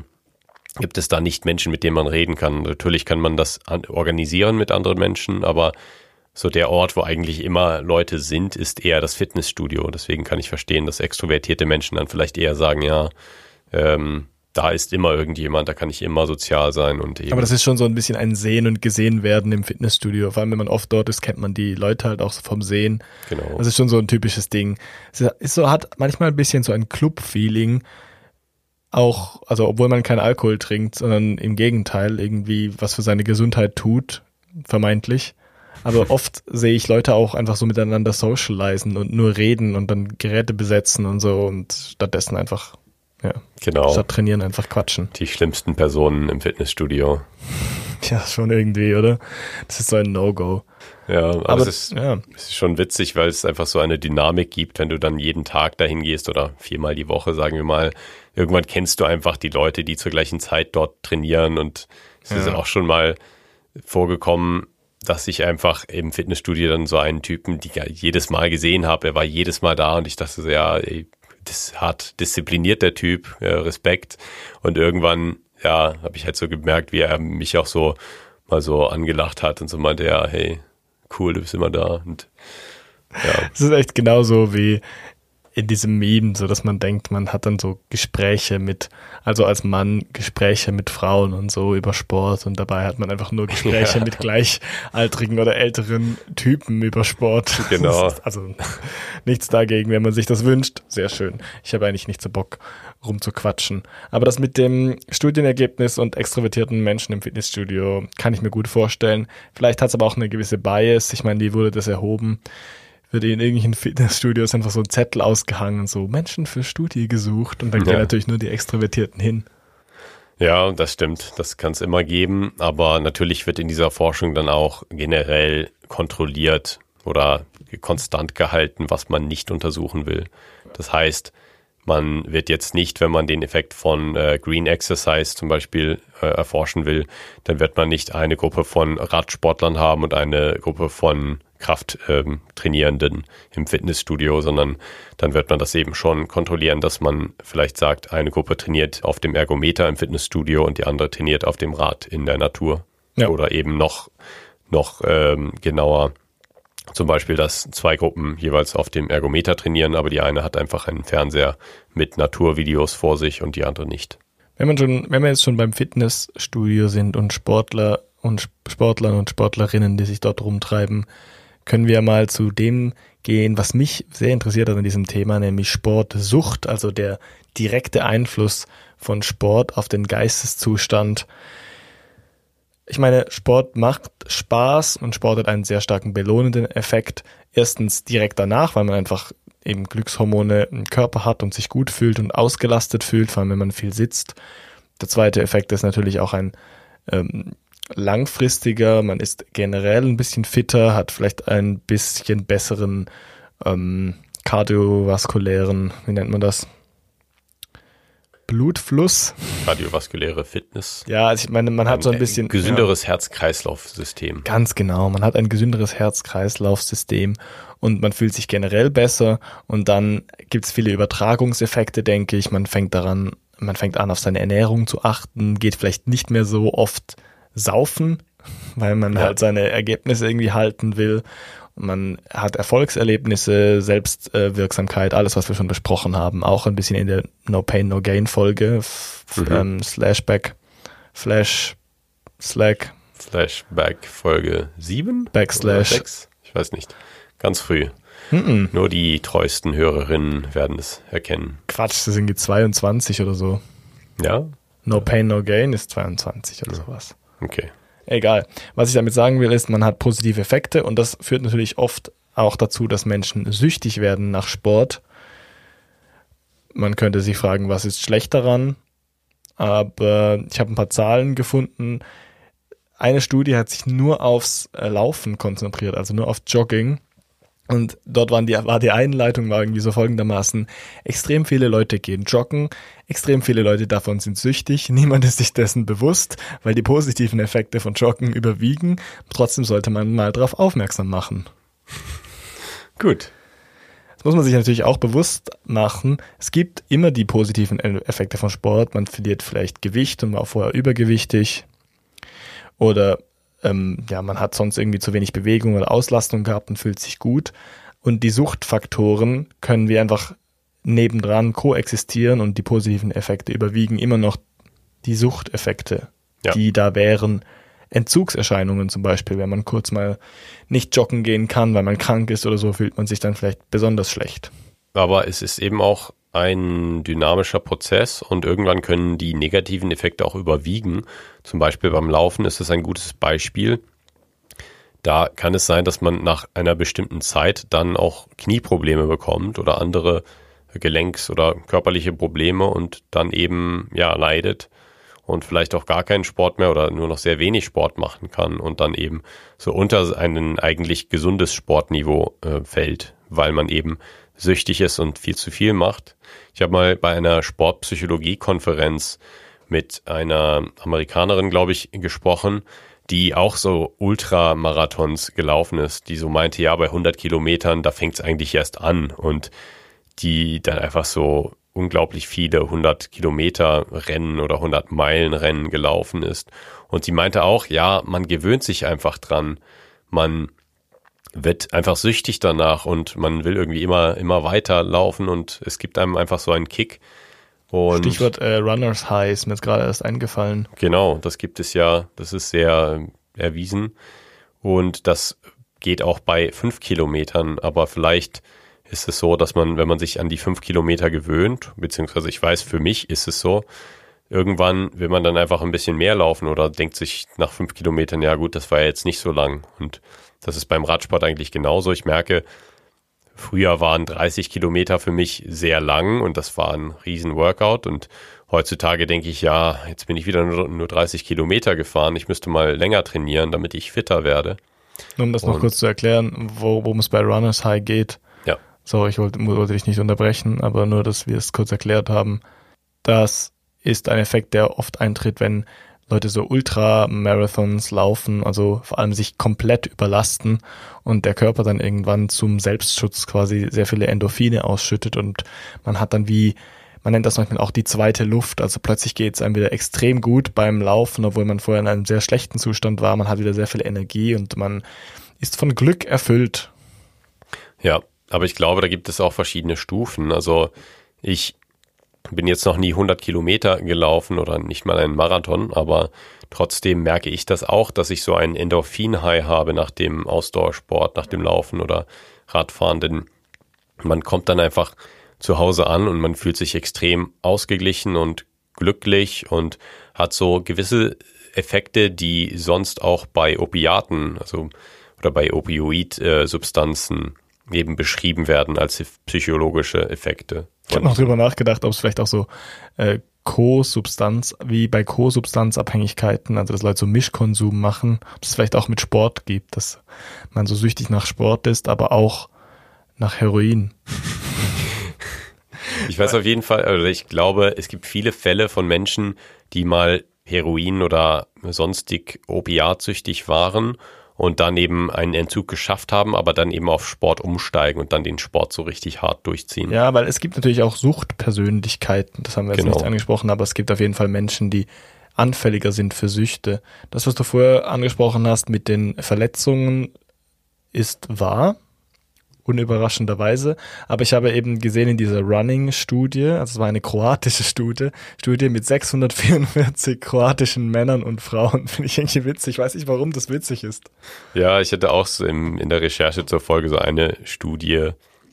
gibt es da nicht Menschen, mit denen man reden kann. Natürlich kann man das organisieren mit anderen Menschen, aber so der Ort, wo eigentlich immer Leute sind, ist eher das Fitnessstudio. Deswegen kann ich verstehen, dass extrovertierte Menschen dann vielleicht eher sagen, ja, ähm, da ist immer irgendjemand, da kann ich immer sozial sein und eben. Aber das ist schon so ein bisschen ein Sehen und gesehen werden im Fitnessstudio. Vor allem, wenn man oft dort ist, kennt man die Leute halt auch so vom Sehen. Genau. Das ist schon so ein typisches Ding. Es ist so, hat manchmal ein bisschen so ein Club-Feeling auch, also obwohl man keinen Alkohol trinkt, sondern im Gegenteil irgendwie was für seine Gesundheit tut, vermeintlich. Aber oft sehe ich Leute auch einfach so miteinander socialisen und nur reden und dann Geräte besetzen und so und stattdessen einfach, ja, genau. statt trainieren einfach quatschen. Die schlimmsten Personen im Fitnessstudio. Ja, schon irgendwie, oder? Das ist so ein No-Go. Ja, aber, aber es, ist, ja. es ist schon witzig, weil es einfach so eine Dynamik gibt, wenn du dann jeden Tag dahin gehst oder viermal die Woche, sagen wir mal. Irgendwann kennst du einfach die Leute, die zur gleichen Zeit dort trainieren und es ja. ist auch schon mal vorgekommen, dass ich einfach im Fitnessstudio dann so einen Typen, die ich jedes Mal gesehen habe, er war jedes Mal da und ich dachte so, ja, ey, das hat diszipliniert der Typ, ja, Respekt. Und irgendwann, ja, habe ich halt so gemerkt, wie er mich auch so mal so angelacht hat und so meinte, ja, hey, cool, du bist immer da. Und ja. Es ist echt genauso wie in diesem Meme, so dass man denkt, man hat dann so Gespräche mit, also als Mann Gespräche mit Frauen und so über Sport und dabei hat man einfach nur Gespräche ja. mit gleichaltrigen oder älteren Typen über Sport. Genau. Also nichts dagegen, wenn man sich das wünscht. Sehr schön. Ich habe eigentlich nicht so Bock rumzuquatschen. Aber das mit dem Studienergebnis und extrovertierten Menschen im Fitnessstudio kann ich mir gut vorstellen. Vielleicht hat es aber auch eine gewisse Bias. Ich meine, wie wurde das erhoben? Wird in irgendwelchen Fitnessstudios einfach so ein Zettel ausgehangen, so Menschen für Studie gesucht und dann ja. gehen natürlich nur die Extrovertierten hin. Ja, das stimmt. Das kann es immer geben. Aber natürlich wird in dieser Forschung dann auch generell kontrolliert oder konstant gehalten, was man nicht untersuchen will. Das heißt, man wird jetzt nicht, wenn man den Effekt von äh, Green Exercise zum Beispiel äh, erforschen will, dann wird man nicht eine Gruppe von Radsportlern haben und eine Gruppe von Krafttrainierenden ähm, im Fitnessstudio, sondern dann wird man das eben schon kontrollieren, dass man vielleicht sagt, eine Gruppe trainiert auf dem Ergometer im Fitnessstudio und die andere trainiert auf dem Rad in der Natur. Ja. Oder eben noch, noch ähm, genauer zum Beispiel, dass zwei Gruppen jeweils auf dem Ergometer trainieren, aber die eine hat einfach einen Fernseher mit Naturvideos vor sich und die andere nicht. Wenn man schon, wenn wir jetzt schon beim Fitnessstudio sind und Sportler und Sportlern und Sportlerinnen, die sich dort rumtreiben, können wir mal zu dem gehen, was mich sehr interessiert hat an diesem Thema, nämlich Sportsucht, also der direkte Einfluss von Sport auf den Geisteszustand ich meine, Sport macht Spaß und Sport hat einen sehr starken belohnenden Effekt. Erstens direkt danach, weil man einfach eben Glückshormone im Körper hat und sich gut fühlt und ausgelastet fühlt, vor allem wenn man viel sitzt. Der zweite Effekt ist natürlich auch ein ähm, langfristiger, man ist generell ein bisschen fitter, hat vielleicht ein bisschen besseren ähm, kardiovaskulären, wie nennt man das? Blutfluss. Kardiovaskuläre Fitness. Ja, also ich meine, man hat so ein bisschen. Gesünderes ja, Herz-Kreislauf-System. Ganz genau. Man hat ein gesünderes Herz-Kreislauf-System und man fühlt sich generell besser und dann gibt es viele Übertragungseffekte, denke ich. Man fängt daran, man fängt an, auf seine Ernährung zu achten, geht vielleicht nicht mehr so oft saufen, weil man ja. halt seine Ergebnisse irgendwie halten will man hat Erfolgserlebnisse, Selbstwirksamkeit, alles, was wir schon besprochen haben, auch ein bisschen in der No Pain, No Gain Folge, mhm. ähm, Slashback, Flash, Slack. Flashback Folge 7? Backslash. 6? Ich weiß nicht. Ganz früh. Mhm. Nur die treuesten Hörerinnen werden es erkennen. Quatsch, das sind die 22 oder so. Ja? No Pain, No Gain ist 22 oder sowas. Okay. Egal. Was ich damit sagen will, ist, man hat positive Effekte und das führt natürlich oft auch dazu, dass Menschen süchtig werden nach Sport. Man könnte sich fragen, was ist schlecht daran? Aber ich habe ein paar Zahlen gefunden. Eine Studie hat sich nur aufs Laufen konzentriert, also nur auf Jogging. Und dort waren die, war die Einleitung war irgendwie so folgendermaßen, extrem viele Leute gehen joggen, extrem viele Leute davon sind süchtig, niemand ist sich dessen bewusst, weil die positiven Effekte von Joggen überwiegen. Trotzdem sollte man mal darauf aufmerksam machen. Gut. Das muss man sich natürlich auch bewusst machen. Es gibt immer die positiven Effekte von Sport. Man verliert vielleicht Gewicht und war vorher übergewichtig. Oder ähm, ja, man hat sonst irgendwie zu wenig Bewegung oder Auslastung gehabt und fühlt sich gut. Und die Suchtfaktoren können wir einfach nebendran koexistieren und die positiven Effekte überwiegen immer noch die Suchteffekte, ja. die da wären. Entzugserscheinungen zum Beispiel, wenn man kurz mal nicht joggen gehen kann, weil man krank ist oder so, fühlt man sich dann vielleicht besonders schlecht. Aber es ist eben auch ein dynamischer Prozess und irgendwann können die negativen Effekte auch überwiegen. Zum Beispiel beim Laufen ist es ein gutes Beispiel. Da kann es sein, dass man nach einer bestimmten Zeit dann auch Knieprobleme bekommt oder andere Gelenks- oder körperliche Probleme und dann eben ja leidet und vielleicht auch gar keinen Sport mehr oder nur noch sehr wenig Sport machen kann und dann eben so unter ein eigentlich gesundes Sportniveau äh, fällt, weil man eben süchtig ist und viel zu viel macht. Ich habe mal bei einer Sportpsychologie-Konferenz mit einer Amerikanerin, glaube ich, gesprochen, die auch so Ultramarathons gelaufen ist, die so meinte, ja, bei 100 Kilometern, da fängt es eigentlich erst an und die dann einfach so unglaublich viele 100 Kilometer Rennen oder 100 Meilen Rennen gelaufen ist. Und sie meinte auch, ja, man gewöhnt sich einfach dran. Man wird einfach süchtig danach und man will irgendwie immer, immer weiter laufen und es gibt einem einfach so einen Kick. Und Stichwort äh, Runners High ist mir jetzt gerade erst eingefallen. Genau, das gibt es ja, das ist sehr erwiesen. Und das geht auch bei fünf Kilometern, aber vielleicht ist es so, dass man, wenn man sich an die fünf Kilometer gewöhnt, beziehungsweise ich weiß, für mich ist es so, irgendwann will man dann einfach ein bisschen mehr laufen oder denkt sich nach fünf Kilometern, ja gut, das war ja jetzt nicht so lang. Und das ist beim Radsport eigentlich genauso. Ich merke, früher waren 30 Kilometer für mich sehr lang und das war ein riesen Workout und heutzutage denke ich, ja, jetzt bin ich wieder nur, nur 30 Kilometer gefahren. Ich müsste mal länger trainieren, damit ich fitter werde. Um das noch und, kurz zu erklären, worum es bei Runners High geht. Ja. So, ich wollte, wollte dich nicht unterbrechen, aber nur, dass wir es kurz erklärt haben. Das ist ein Effekt, der oft eintritt, wenn Leute so Ultramarathons laufen, also vor allem sich komplett überlasten und der Körper dann irgendwann zum Selbstschutz quasi sehr viele Endorphine ausschüttet und man hat dann wie, man nennt das manchmal auch die zweite Luft, also plötzlich geht es einem wieder extrem gut beim Laufen, obwohl man vorher in einem sehr schlechten Zustand war, man hat wieder sehr viel Energie und man ist von Glück erfüllt. Ja, aber ich glaube, da gibt es auch verschiedene Stufen. Also ich bin jetzt noch nie 100 Kilometer gelaufen oder nicht mal einen Marathon, aber trotzdem merke ich das auch, dass ich so einen Endorphin-High habe nach dem Ausdauersport, nach dem Laufen oder Radfahren, denn man kommt dann einfach zu Hause an und man fühlt sich extrem ausgeglichen und glücklich und hat so gewisse Effekte, die sonst auch bei Opiaten, also oder bei Opioid-Substanzen eben beschrieben werden als psychologische Effekte. Ich habe noch drüber nachgedacht, ob es vielleicht auch so äh, Co-Substanz, wie bei Co-Substanzabhängigkeiten, also dass Leute so Mischkonsum machen, ob es vielleicht auch mit Sport gibt, dass man so süchtig nach Sport ist, aber auch nach Heroin. Ich weiß auf jeden Fall, also ich glaube, es gibt viele Fälle von Menschen, die mal Heroin oder sonstig opiatsüchtig waren und dann eben einen Entzug geschafft haben, aber dann eben auf Sport umsteigen und dann den Sport so richtig hart durchziehen. Ja, weil es gibt natürlich auch Suchtpersönlichkeiten, das haben wir jetzt genau. nicht angesprochen, aber es gibt auf jeden Fall Menschen, die anfälliger sind für Süchte. Das, was du vorher angesprochen hast mit den Verletzungen, ist wahr unüberraschenderweise. Aber ich habe eben gesehen in dieser Running-Studie, also es war eine kroatische Studie, Studie mit 644 kroatischen Männern und Frauen. Finde ich irgendwie witzig. Ich weiß nicht, warum das witzig ist. Ja, ich hatte auch so im, in der Recherche zur Folge so eine Studie.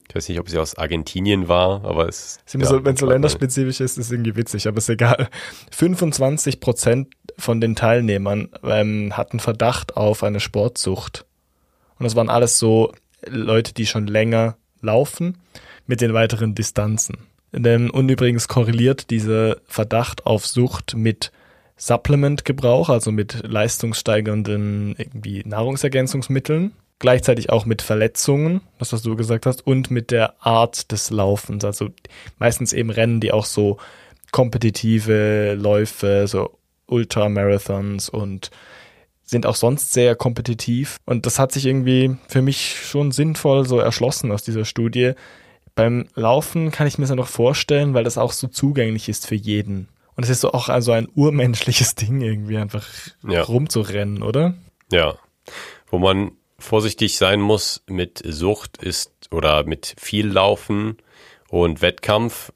Ich weiß nicht, ob sie aus Argentinien war, aber es ist. Ja, so, Wenn es so länderspezifisch ist, ist es irgendwie witzig, aber ist egal. 25 Prozent von den Teilnehmern ähm, hatten Verdacht auf eine Sportsucht. Und das waren alles so Leute, die schon länger laufen, mit den weiteren Distanzen. Und übrigens korreliert dieser Verdacht auf Sucht mit Supplementgebrauch, also mit leistungssteigernden irgendwie Nahrungsergänzungsmitteln, gleichzeitig auch mit Verletzungen, das was du gesagt hast, und mit der Art des Laufens. Also meistens eben Rennen, die auch so kompetitive Läufe, so Ultramarathons und sind auch sonst sehr kompetitiv. Und das hat sich irgendwie für mich schon sinnvoll so erschlossen aus dieser Studie. Beim Laufen kann ich mir das noch vorstellen, weil das auch so zugänglich ist für jeden. Und es ist so auch also ein urmenschliches Ding irgendwie einfach ja. rumzurennen, oder? Ja. Wo man vorsichtig sein muss mit Sucht ist oder mit viel Laufen und Wettkampf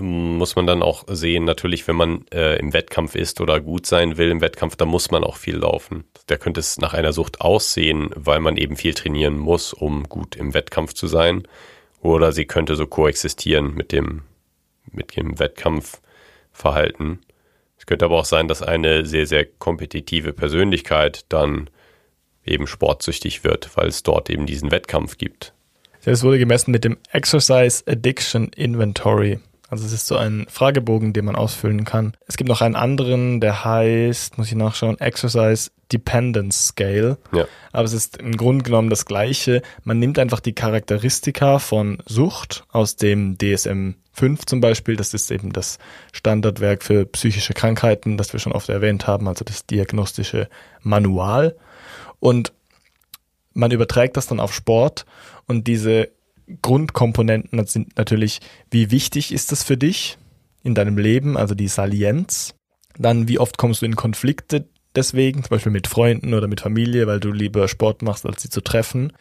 muss man dann auch sehen, natürlich, wenn man äh, im Wettkampf ist oder gut sein will im Wettkampf, dann muss man auch viel laufen. Da könnte es nach einer Sucht aussehen, weil man eben viel trainieren muss, um gut im Wettkampf zu sein. Oder sie könnte so koexistieren mit dem, mit dem Wettkampfverhalten. Es könnte aber auch sein, dass eine sehr, sehr kompetitive Persönlichkeit dann eben sportsüchtig wird, weil es dort eben diesen Wettkampf gibt. Es wurde gemessen mit dem Exercise Addiction Inventory. Also es ist so ein Fragebogen, den man ausfüllen kann. Es gibt noch einen anderen, der heißt, muss ich nachschauen, Exercise Dependence Scale. Ja. Aber es ist im Grunde genommen das gleiche. Man nimmt einfach die Charakteristika von Sucht aus dem DSM 5 zum Beispiel. Das ist eben das Standardwerk für psychische Krankheiten, das wir schon oft erwähnt haben, also das diagnostische Manual. Und man überträgt das dann auf Sport und diese Grundkomponenten sind natürlich, wie wichtig ist das für dich in deinem Leben, also die Salienz. Dann, wie oft kommst du in Konflikte deswegen, zum Beispiel mit Freunden oder mit Familie, weil du lieber Sport machst, als sie zu treffen.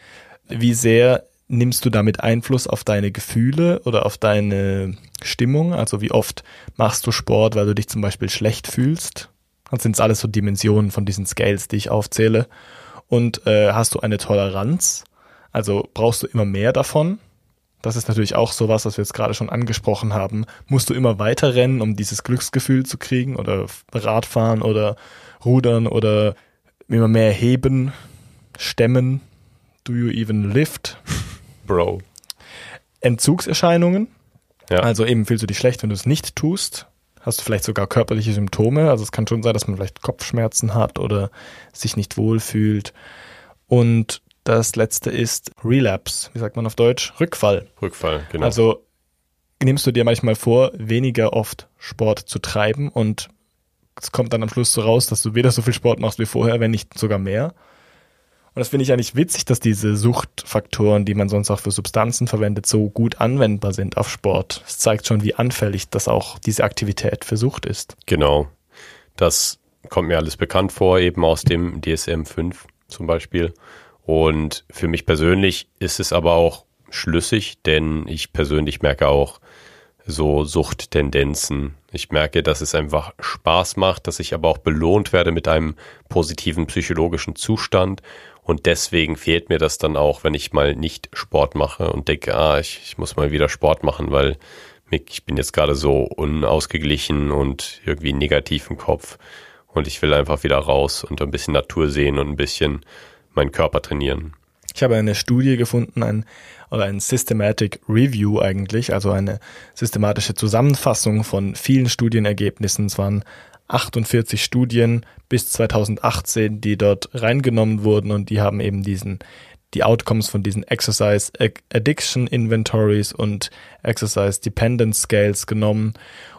Wie sehr nimmst du damit Einfluss auf deine Gefühle oder auf deine Stimmung? Also wie oft machst du Sport, weil du dich zum Beispiel schlecht fühlst? Das sind alles so Dimensionen von diesen Scales, die ich aufzähle. Und äh, hast du eine Toleranz? Also brauchst du immer mehr davon. Das ist natürlich auch sowas, was wir jetzt gerade schon angesprochen haben. Musst du immer weiter rennen, um dieses Glücksgefühl zu kriegen oder Radfahren oder Rudern oder immer mehr heben, stemmen. Do you even lift? Bro. Entzugserscheinungen. Ja. Also eben fühlst du dich schlecht, wenn du es nicht tust. Hast du vielleicht sogar körperliche Symptome. Also es kann schon sein, dass man vielleicht Kopfschmerzen hat oder sich nicht wohlfühlt. Und das letzte ist Relapse. Wie sagt man auf Deutsch? Rückfall. Rückfall, genau. Also nimmst du dir manchmal vor, weniger oft Sport zu treiben und es kommt dann am Schluss so raus, dass du weder so viel Sport machst wie vorher, wenn nicht sogar mehr. Und das finde ich eigentlich witzig, dass diese Suchtfaktoren, die man sonst auch für Substanzen verwendet, so gut anwendbar sind auf Sport. Es zeigt schon, wie anfällig das auch diese Aktivität für Sucht ist. Genau. Das kommt mir alles bekannt vor, eben aus dem DSM 5 zum Beispiel. Und für mich persönlich ist es aber auch schlüssig, denn ich persönlich merke auch so Suchttendenzen. Ich merke, dass es einfach Spaß macht, dass ich aber auch belohnt werde mit einem positiven psychologischen Zustand. Und deswegen fehlt mir das dann auch, wenn ich mal nicht Sport mache und denke, ah, ich, ich muss mal wieder Sport machen, weil ich bin jetzt gerade so unausgeglichen und irgendwie negativ im Kopf. Und ich will einfach wieder raus und ein bisschen Natur sehen und ein bisschen meinen Körper trainieren. Ich habe eine Studie gefunden, ein, oder ein Systematic Review eigentlich, also eine systematische Zusammenfassung von vielen Studienergebnissen. Es waren 48 Studien bis 2018, die dort reingenommen wurden und die haben eben diesen die Outcomes von diesen Exercise Addiction Inventories und Exercise Dependence Scales genommen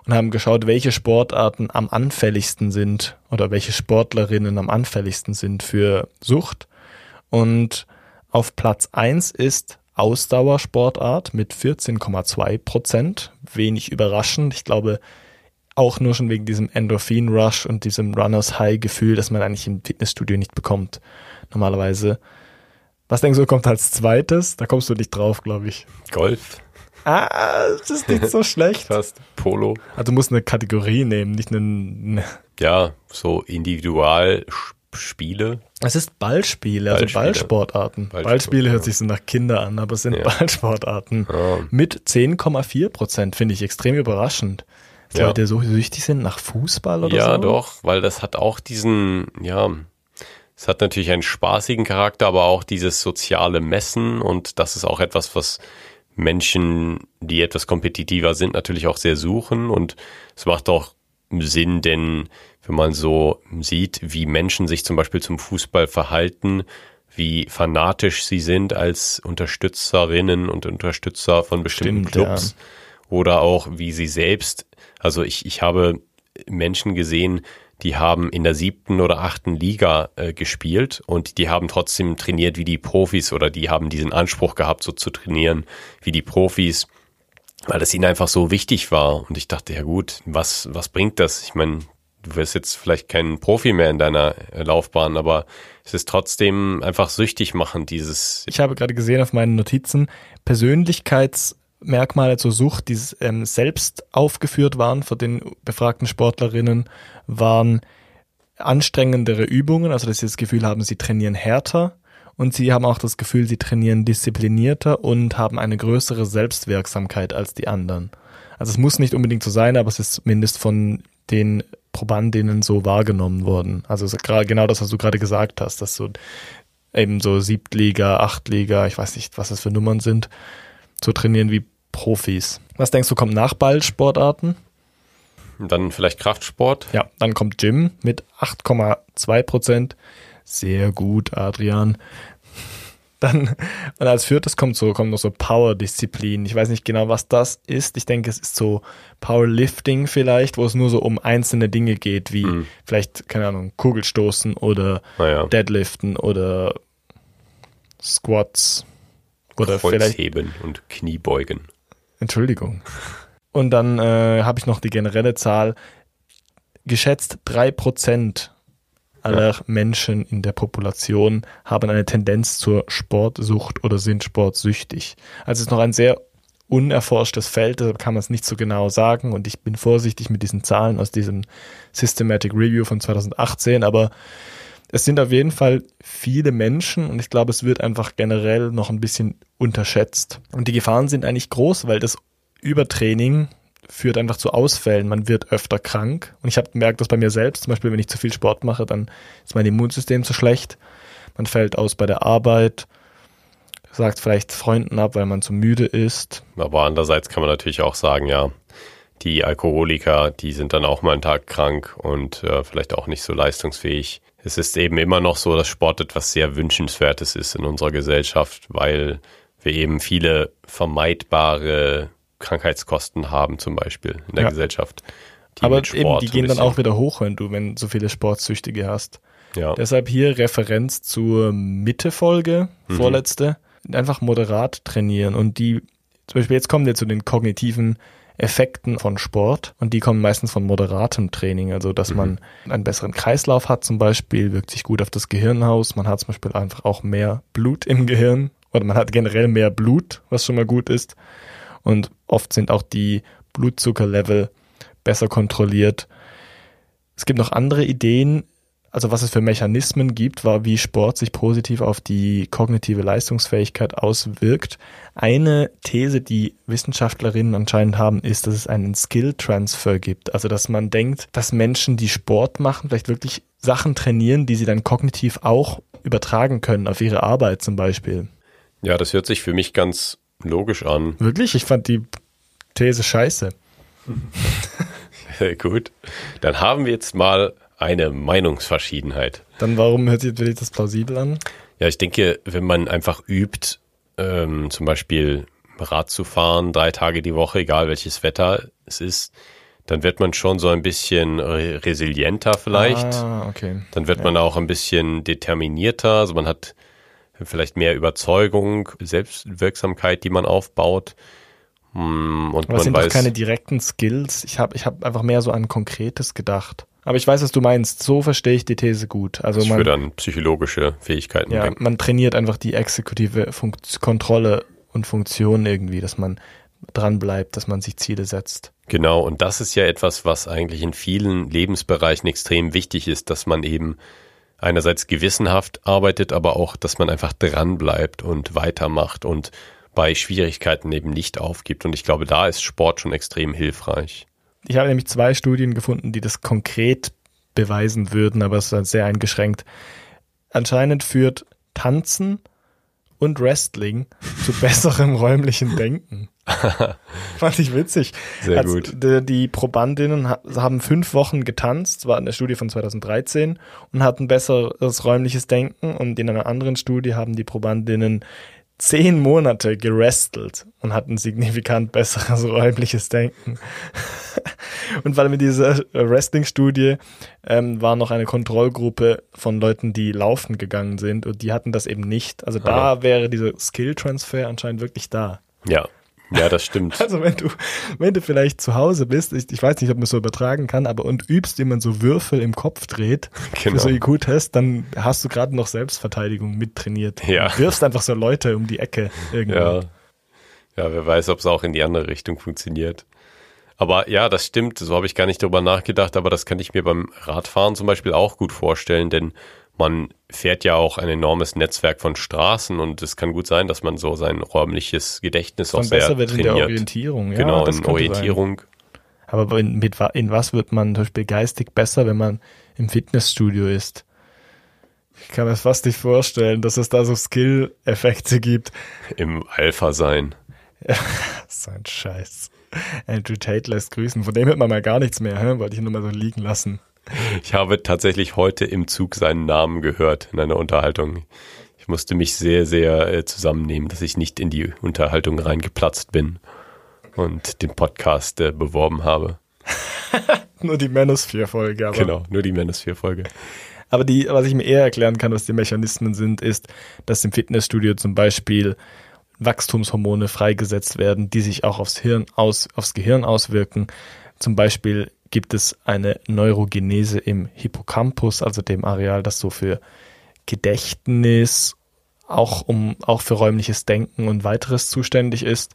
und haben geschaut, welche Sportarten am anfälligsten sind oder welche Sportlerinnen am anfälligsten sind für Sucht und auf Platz 1 ist Ausdauersportart mit 14,2 Prozent. Wenig überraschend. Ich glaube, auch nur schon wegen diesem Endorphin-Rush und diesem Runners-High-Gefühl, das man eigentlich im Fitnessstudio nicht bekommt. Normalerweise. Was denkst du, kommt als zweites? Da kommst du nicht drauf, glaube ich. Golf. Ah, das ist nicht so schlecht. Fast. Polo. Also du musst eine Kategorie nehmen, nicht eine. Ja, so Individualsport. Spiele? Es ist Ballspiele, also Ballspiele. Ballsportarten. Ballspiele, Ballspiele hört sich so nach Kinder an, aber es sind ja. Ballsportarten. Ja. Mit 10,4 Prozent finde ich extrem überraschend. Dass ja. Leute so süchtig sind nach Fußball oder ja, so. Ja, doch, weil das hat auch diesen, ja, Es hat natürlich einen spaßigen Charakter, aber auch dieses soziale Messen und das ist auch etwas, was Menschen, die etwas kompetitiver sind, natürlich auch sehr suchen und es macht auch Sinn, denn wenn man so sieht, wie Menschen sich zum Beispiel zum Fußball verhalten, wie fanatisch sie sind als Unterstützerinnen und Unterstützer von bestimmten Stimmt, Clubs ja. oder auch wie sie selbst, also ich, ich habe Menschen gesehen, die haben in der siebten oder achten Liga äh, gespielt und die haben trotzdem trainiert wie die Profis oder die haben diesen Anspruch gehabt, so zu trainieren wie die Profis, weil das ihnen einfach so wichtig war. Und ich dachte, ja gut, was, was bringt das? Ich meine, du wirst jetzt vielleicht kein Profi mehr in deiner äh, Laufbahn, aber es ist trotzdem einfach süchtig machen, dieses. Ich habe gerade gesehen auf meinen Notizen, Persönlichkeits Merkmale zur Sucht, die ähm, selbst aufgeführt waren für den befragten Sportlerinnen, waren anstrengendere Übungen, also dass sie das Gefühl haben, sie trainieren härter und sie haben auch das Gefühl, sie trainieren disziplinierter und haben eine größere Selbstwirksamkeit als die anderen. Also es muss nicht unbedingt so sein, aber es ist zumindest von den Probandinnen so wahrgenommen worden. Also genau das, was du gerade gesagt hast, dass so eben so Siebtliga, Achtliga, ich weiß nicht, was das für Nummern sind, so trainieren wie Profis. Was denkst du, kommt nach Ballsportarten? Dann vielleicht Kraftsport. Ja, dann kommt Gym mit 8,2 Prozent. Sehr gut, Adrian. Dann, und als viertes kommt so, kommt noch so Power-Disziplin. Ich weiß nicht genau, was das ist. Ich denke, es ist so Powerlifting vielleicht, wo es nur so um einzelne Dinge geht, wie mhm. vielleicht, keine Ahnung, Kugelstoßen oder ja. Deadliften oder Squats. Oder Kreuzheben vielleicht, und Kniebeugen. Entschuldigung. Und dann äh, habe ich noch die generelle Zahl. Geschätzt drei Prozent aller ja. Menschen in der Population haben eine Tendenz zur Sportsucht oder sind sportsüchtig. Also es ist noch ein sehr unerforschtes Feld, da kann man es nicht so genau sagen und ich bin vorsichtig mit diesen Zahlen aus diesem Systematic Review von 2018, aber es sind auf jeden Fall viele Menschen und ich glaube, es wird einfach generell noch ein bisschen unterschätzt. Und die Gefahren sind eigentlich groß, weil das Übertraining führt einfach zu Ausfällen. Man wird öfter krank. Und ich habe gemerkt, dass bei mir selbst, zum Beispiel, wenn ich zu viel Sport mache, dann ist mein Immunsystem zu schlecht. Man fällt aus bei der Arbeit, sagt vielleicht Freunden ab, weil man zu müde ist. Aber andererseits kann man natürlich auch sagen, ja, die Alkoholiker, die sind dann auch mal einen Tag krank und äh, vielleicht auch nicht so leistungsfähig es ist eben immer noch so, dass Sport etwas sehr Wünschenswertes ist in unserer Gesellschaft, weil wir eben viele vermeidbare Krankheitskosten haben, zum Beispiel in der ja. Gesellschaft. Aber eben, die gehen dann auch wieder hoch, wenn du, wenn so viele Sportsüchtige hast. Ja. Deshalb hier Referenz zur Mitte-Folge, mhm. vorletzte. Einfach moderat trainieren und die, zum Beispiel jetzt kommen wir zu den kognitiven Effekten von Sport und die kommen meistens von moderatem Training, also dass mhm. man einen besseren Kreislauf hat zum Beispiel, wirkt sich gut auf das Gehirn aus, man hat zum Beispiel einfach auch mehr Blut im Gehirn oder man hat generell mehr Blut, was schon mal gut ist und oft sind auch die Blutzuckerlevel besser kontrolliert. Es gibt noch andere Ideen, also was es für Mechanismen gibt, war, wie Sport sich positiv auf die kognitive Leistungsfähigkeit auswirkt. Eine These, die Wissenschaftlerinnen anscheinend haben, ist, dass es einen Skill-Transfer gibt. Also dass man denkt, dass Menschen, die Sport machen, vielleicht wirklich Sachen trainieren, die sie dann kognitiv auch übertragen können auf ihre Arbeit zum Beispiel. Ja, das hört sich für mich ganz logisch an. Wirklich? Ich fand die These scheiße. Gut. Dann haben wir jetzt mal eine Meinungsverschiedenheit. Dann warum hört sich das plausibel an? Ja, ich denke, wenn man einfach übt, ähm, zum Beispiel Rad zu fahren, drei Tage die Woche, egal welches Wetter es ist, dann wird man schon so ein bisschen resilienter vielleicht. Ah, okay. Dann wird ja. man auch ein bisschen determinierter, also man hat vielleicht mehr Überzeugung, Selbstwirksamkeit, die man aufbaut. Hm, und Aber man sind weiß, doch keine direkten Skills. Ich habe ich hab einfach mehr so an Konkretes gedacht. Aber ich weiß, was du meinst. So verstehe ich die These gut. Also ich man, würde an psychologische Fähigkeiten ja, denken. Man trainiert einfach die exekutive Funkt Kontrolle und Funktion irgendwie, dass man dran bleibt, dass man sich Ziele setzt. Genau, und das ist ja etwas, was eigentlich in vielen Lebensbereichen extrem wichtig ist, dass man eben einerseits gewissenhaft arbeitet, aber auch, dass man einfach dran bleibt und weitermacht und bei Schwierigkeiten eben nicht aufgibt. Und ich glaube, da ist Sport schon extrem hilfreich. Ich habe nämlich zwei Studien gefunden, die das konkret beweisen würden, aber es ist halt sehr eingeschränkt. anscheinend führt Tanzen und Wrestling zu besserem räumlichen Denken. Fand ich witzig. Sehr Also, gut. Die, die Probandinnen ha- haben fünf Wochen getanzt, war eine Studie von 2013 und hatten besseres räumliches Denken und in einer anderen Studie haben die Probandinnen zehn Monate gerestelt und hatten signifikant besseres räumliches Denken. und allem in dieser Wrestling-Studie ähm, war noch eine Kontrollgruppe von Leuten, die laufen gegangen sind und die hatten das eben nicht. Also da wäre dieser Skill-Transfer anscheinend wirklich da. Ja, ja, das stimmt. Also wenn du, wenn du vielleicht zu Hause bist, ich, ich weiß nicht, ob man es so übertragen kann, aber und übst, wie man so Würfel im Kopf dreht Genau. für so IQ-Test, dann hast du gerade noch Selbstverteidigung mittrainiert. Ja. Du wirfst einfach so Leute um die Ecke irgendwie. Ja. Ja, wer weiß, ob es auch in die andere Richtung funktioniert. Aber ja, das stimmt, so habe ich gar nicht drüber nachgedacht, aber das kann ich mir beim Radfahren zum Beispiel auch gut vorstellen, denn man fährt ja auch ein enormes Netzwerk von Straßen und es kann gut sein, dass man so sein räumliches Gedächtnis auch sehr besser wird in der trainiert. Orientierung. Ja, genau, in Orientierung. Sein. Aber in, mit, in was wird man zum Beispiel geistig besser, wenn man im Fitnessstudio ist? Ich kann mir fast nicht vorstellen, dass es da so Skill-Effekte gibt. im Alpha sein. So ein Scheiß. Andrew Tate lässt grüßen. Von dem hört man mal gar nichts mehr, hä? wollte ich nur mal so liegen lassen. Ich habe tatsächlich heute im Zug seinen Namen gehört in einer Unterhaltung. Ich musste mich sehr, sehr äh, zusammennehmen, dass ich nicht in die Unterhaltung reingeplatzt bin und den Podcast äh, beworben habe. Nur die Manosphere-Folge. Aber, Genau, nur die Manosphere-Folge. aber die, was ich mir eher erklären kann, was die Mechanismen sind, ist, dass im Fitnessstudio zum Beispiel Wachstumshormone freigesetzt werden, die sich auch aufs Hirn aus, aufs Gehirn auswirken. Zum Beispiel gibt es eine Neurogenese im Hippocampus, also dem Areal, das so für Gedächtnis, auch um, auch für räumliches Denken und weiteres zuständig ist.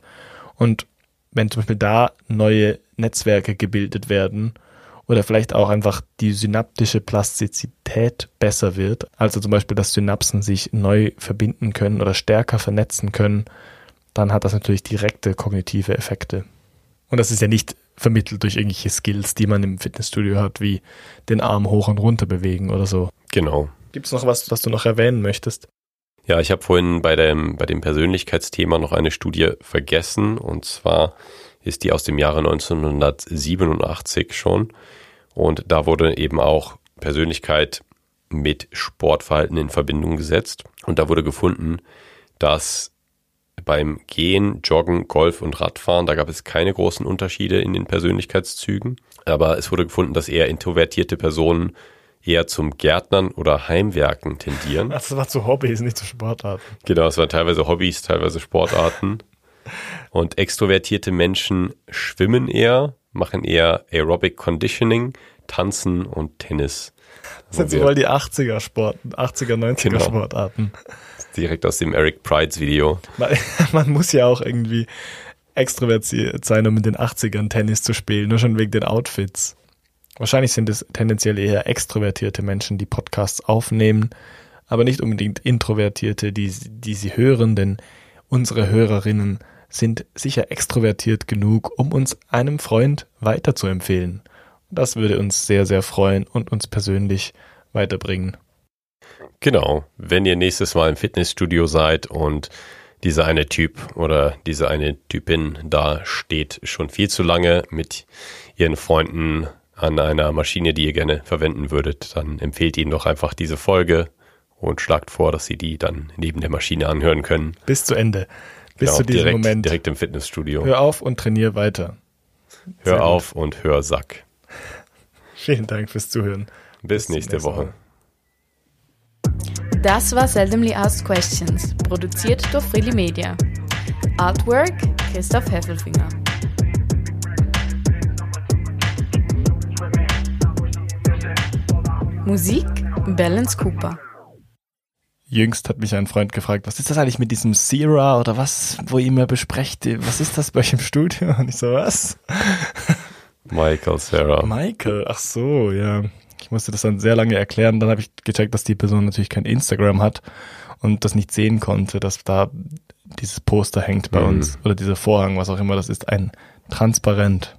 Und wenn zum Beispiel da neue Netzwerke gebildet werden oder vielleicht auch einfach die synaptische Plastizität besser wird, also zum Beispiel, dass Synapsen sich neu verbinden können oder stärker vernetzen können, dann hat das natürlich direkte kognitive Effekte. Und das ist ja nicht vermittelt durch irgendwelche Skills, die man im Fitnessstudio hat, wie den Arm hoch und runter bewegen oder so. Genau. Gibt es noch was, was du noch erwähnen möchtest? Ja, ich habe vorhin bei dem, bei dem Persönlichkeitsthema noch eine Studie vergessen und zwar ist die aus dem Jahre 1987 schon und da wurde eben auch Persönlichkeit mit Sportverhalten in Verbindung gesetzt und da wurde gefunden, dass beim Gehen, Joggen, Golf und Radfahren, da gab es keine großen Unterschiede in den Persönlichkeitszügen, aber es wurde gefunden, dass eher introvertierte Personen eher zum Gärtnern oder Heimwerken tendieren. Das war zu Hobbys, nicht zu Sportarten. Genau, es waren teilweise Hobbys, teilweise Sportarten. Und extrovertierte Menschen schwimmen eher, machen eher Aerobic Conditioning, Tanzen und Tennis. Das sind so wohl die 80er Sporten, 80er, 90er Genau. Sportarten. Direkt aus dem Eric Prides Video. Man, man muss ja auch irgendwie extrovertiert sein, um in den 80ern Tennis zu spielen, nur schon wegen den Outfits. Wahrscheinlich sind es tendenziell eher extrovertierte Menschen, die Podcasts aufnehmen, aber nicht unbedingt introvertierte, die, die sie hören, denn unsere Hörerinnen sind sicher extrovertiert genug, um uns einem Freund weiterzuempfehlen. Das würde uns sehr, sehr freuen und uns persönlich weiterbringen. Genau, wenn ihr nächstes Mal im Fitnessstudio seid und dieser eine Typ oder diese eine Typin da steht schon viel zu lange mit ihren Freunden an einer Maschine, die ihr gerne verwenden würdet, dann empfehlt ihnen doch einfach diese Folge und schlagt vor, dass sie die dann neben der Maschine anhören können. Bis zu Ende. Bis Genau, zu diesem direkt, Moment. direkt im Fitnessstudio. Hör auf und trainier weiter. sehr Hör gut. auf und hör Sack. Vielen Dank fürs Zuhören. Bis, zum nächste Woche. Mal. Das war Seldomly Asked Questions, produziert durch Freely Media. Artwork Christoph Heffelfinger. Musik Balance Cooper. Jüngst hat mich ein Freund gefragt, was ist das eigentlich mit diesem Sierra oder was, wo ihr immer besprecht, was ist das bei euch im Studio? Und ich so, was? Michael Sarah. Michael, ach so, ja. Ich musste das dann sehr lange erklären. Dann habe ich gecheckt, dass die Person natürlich kein Instagram hat und das nicht sehen konnte, dass da dieses Poster hängt bei Mhm. uns oder dieser Vorhang, was auch immer das ist, ein transparent.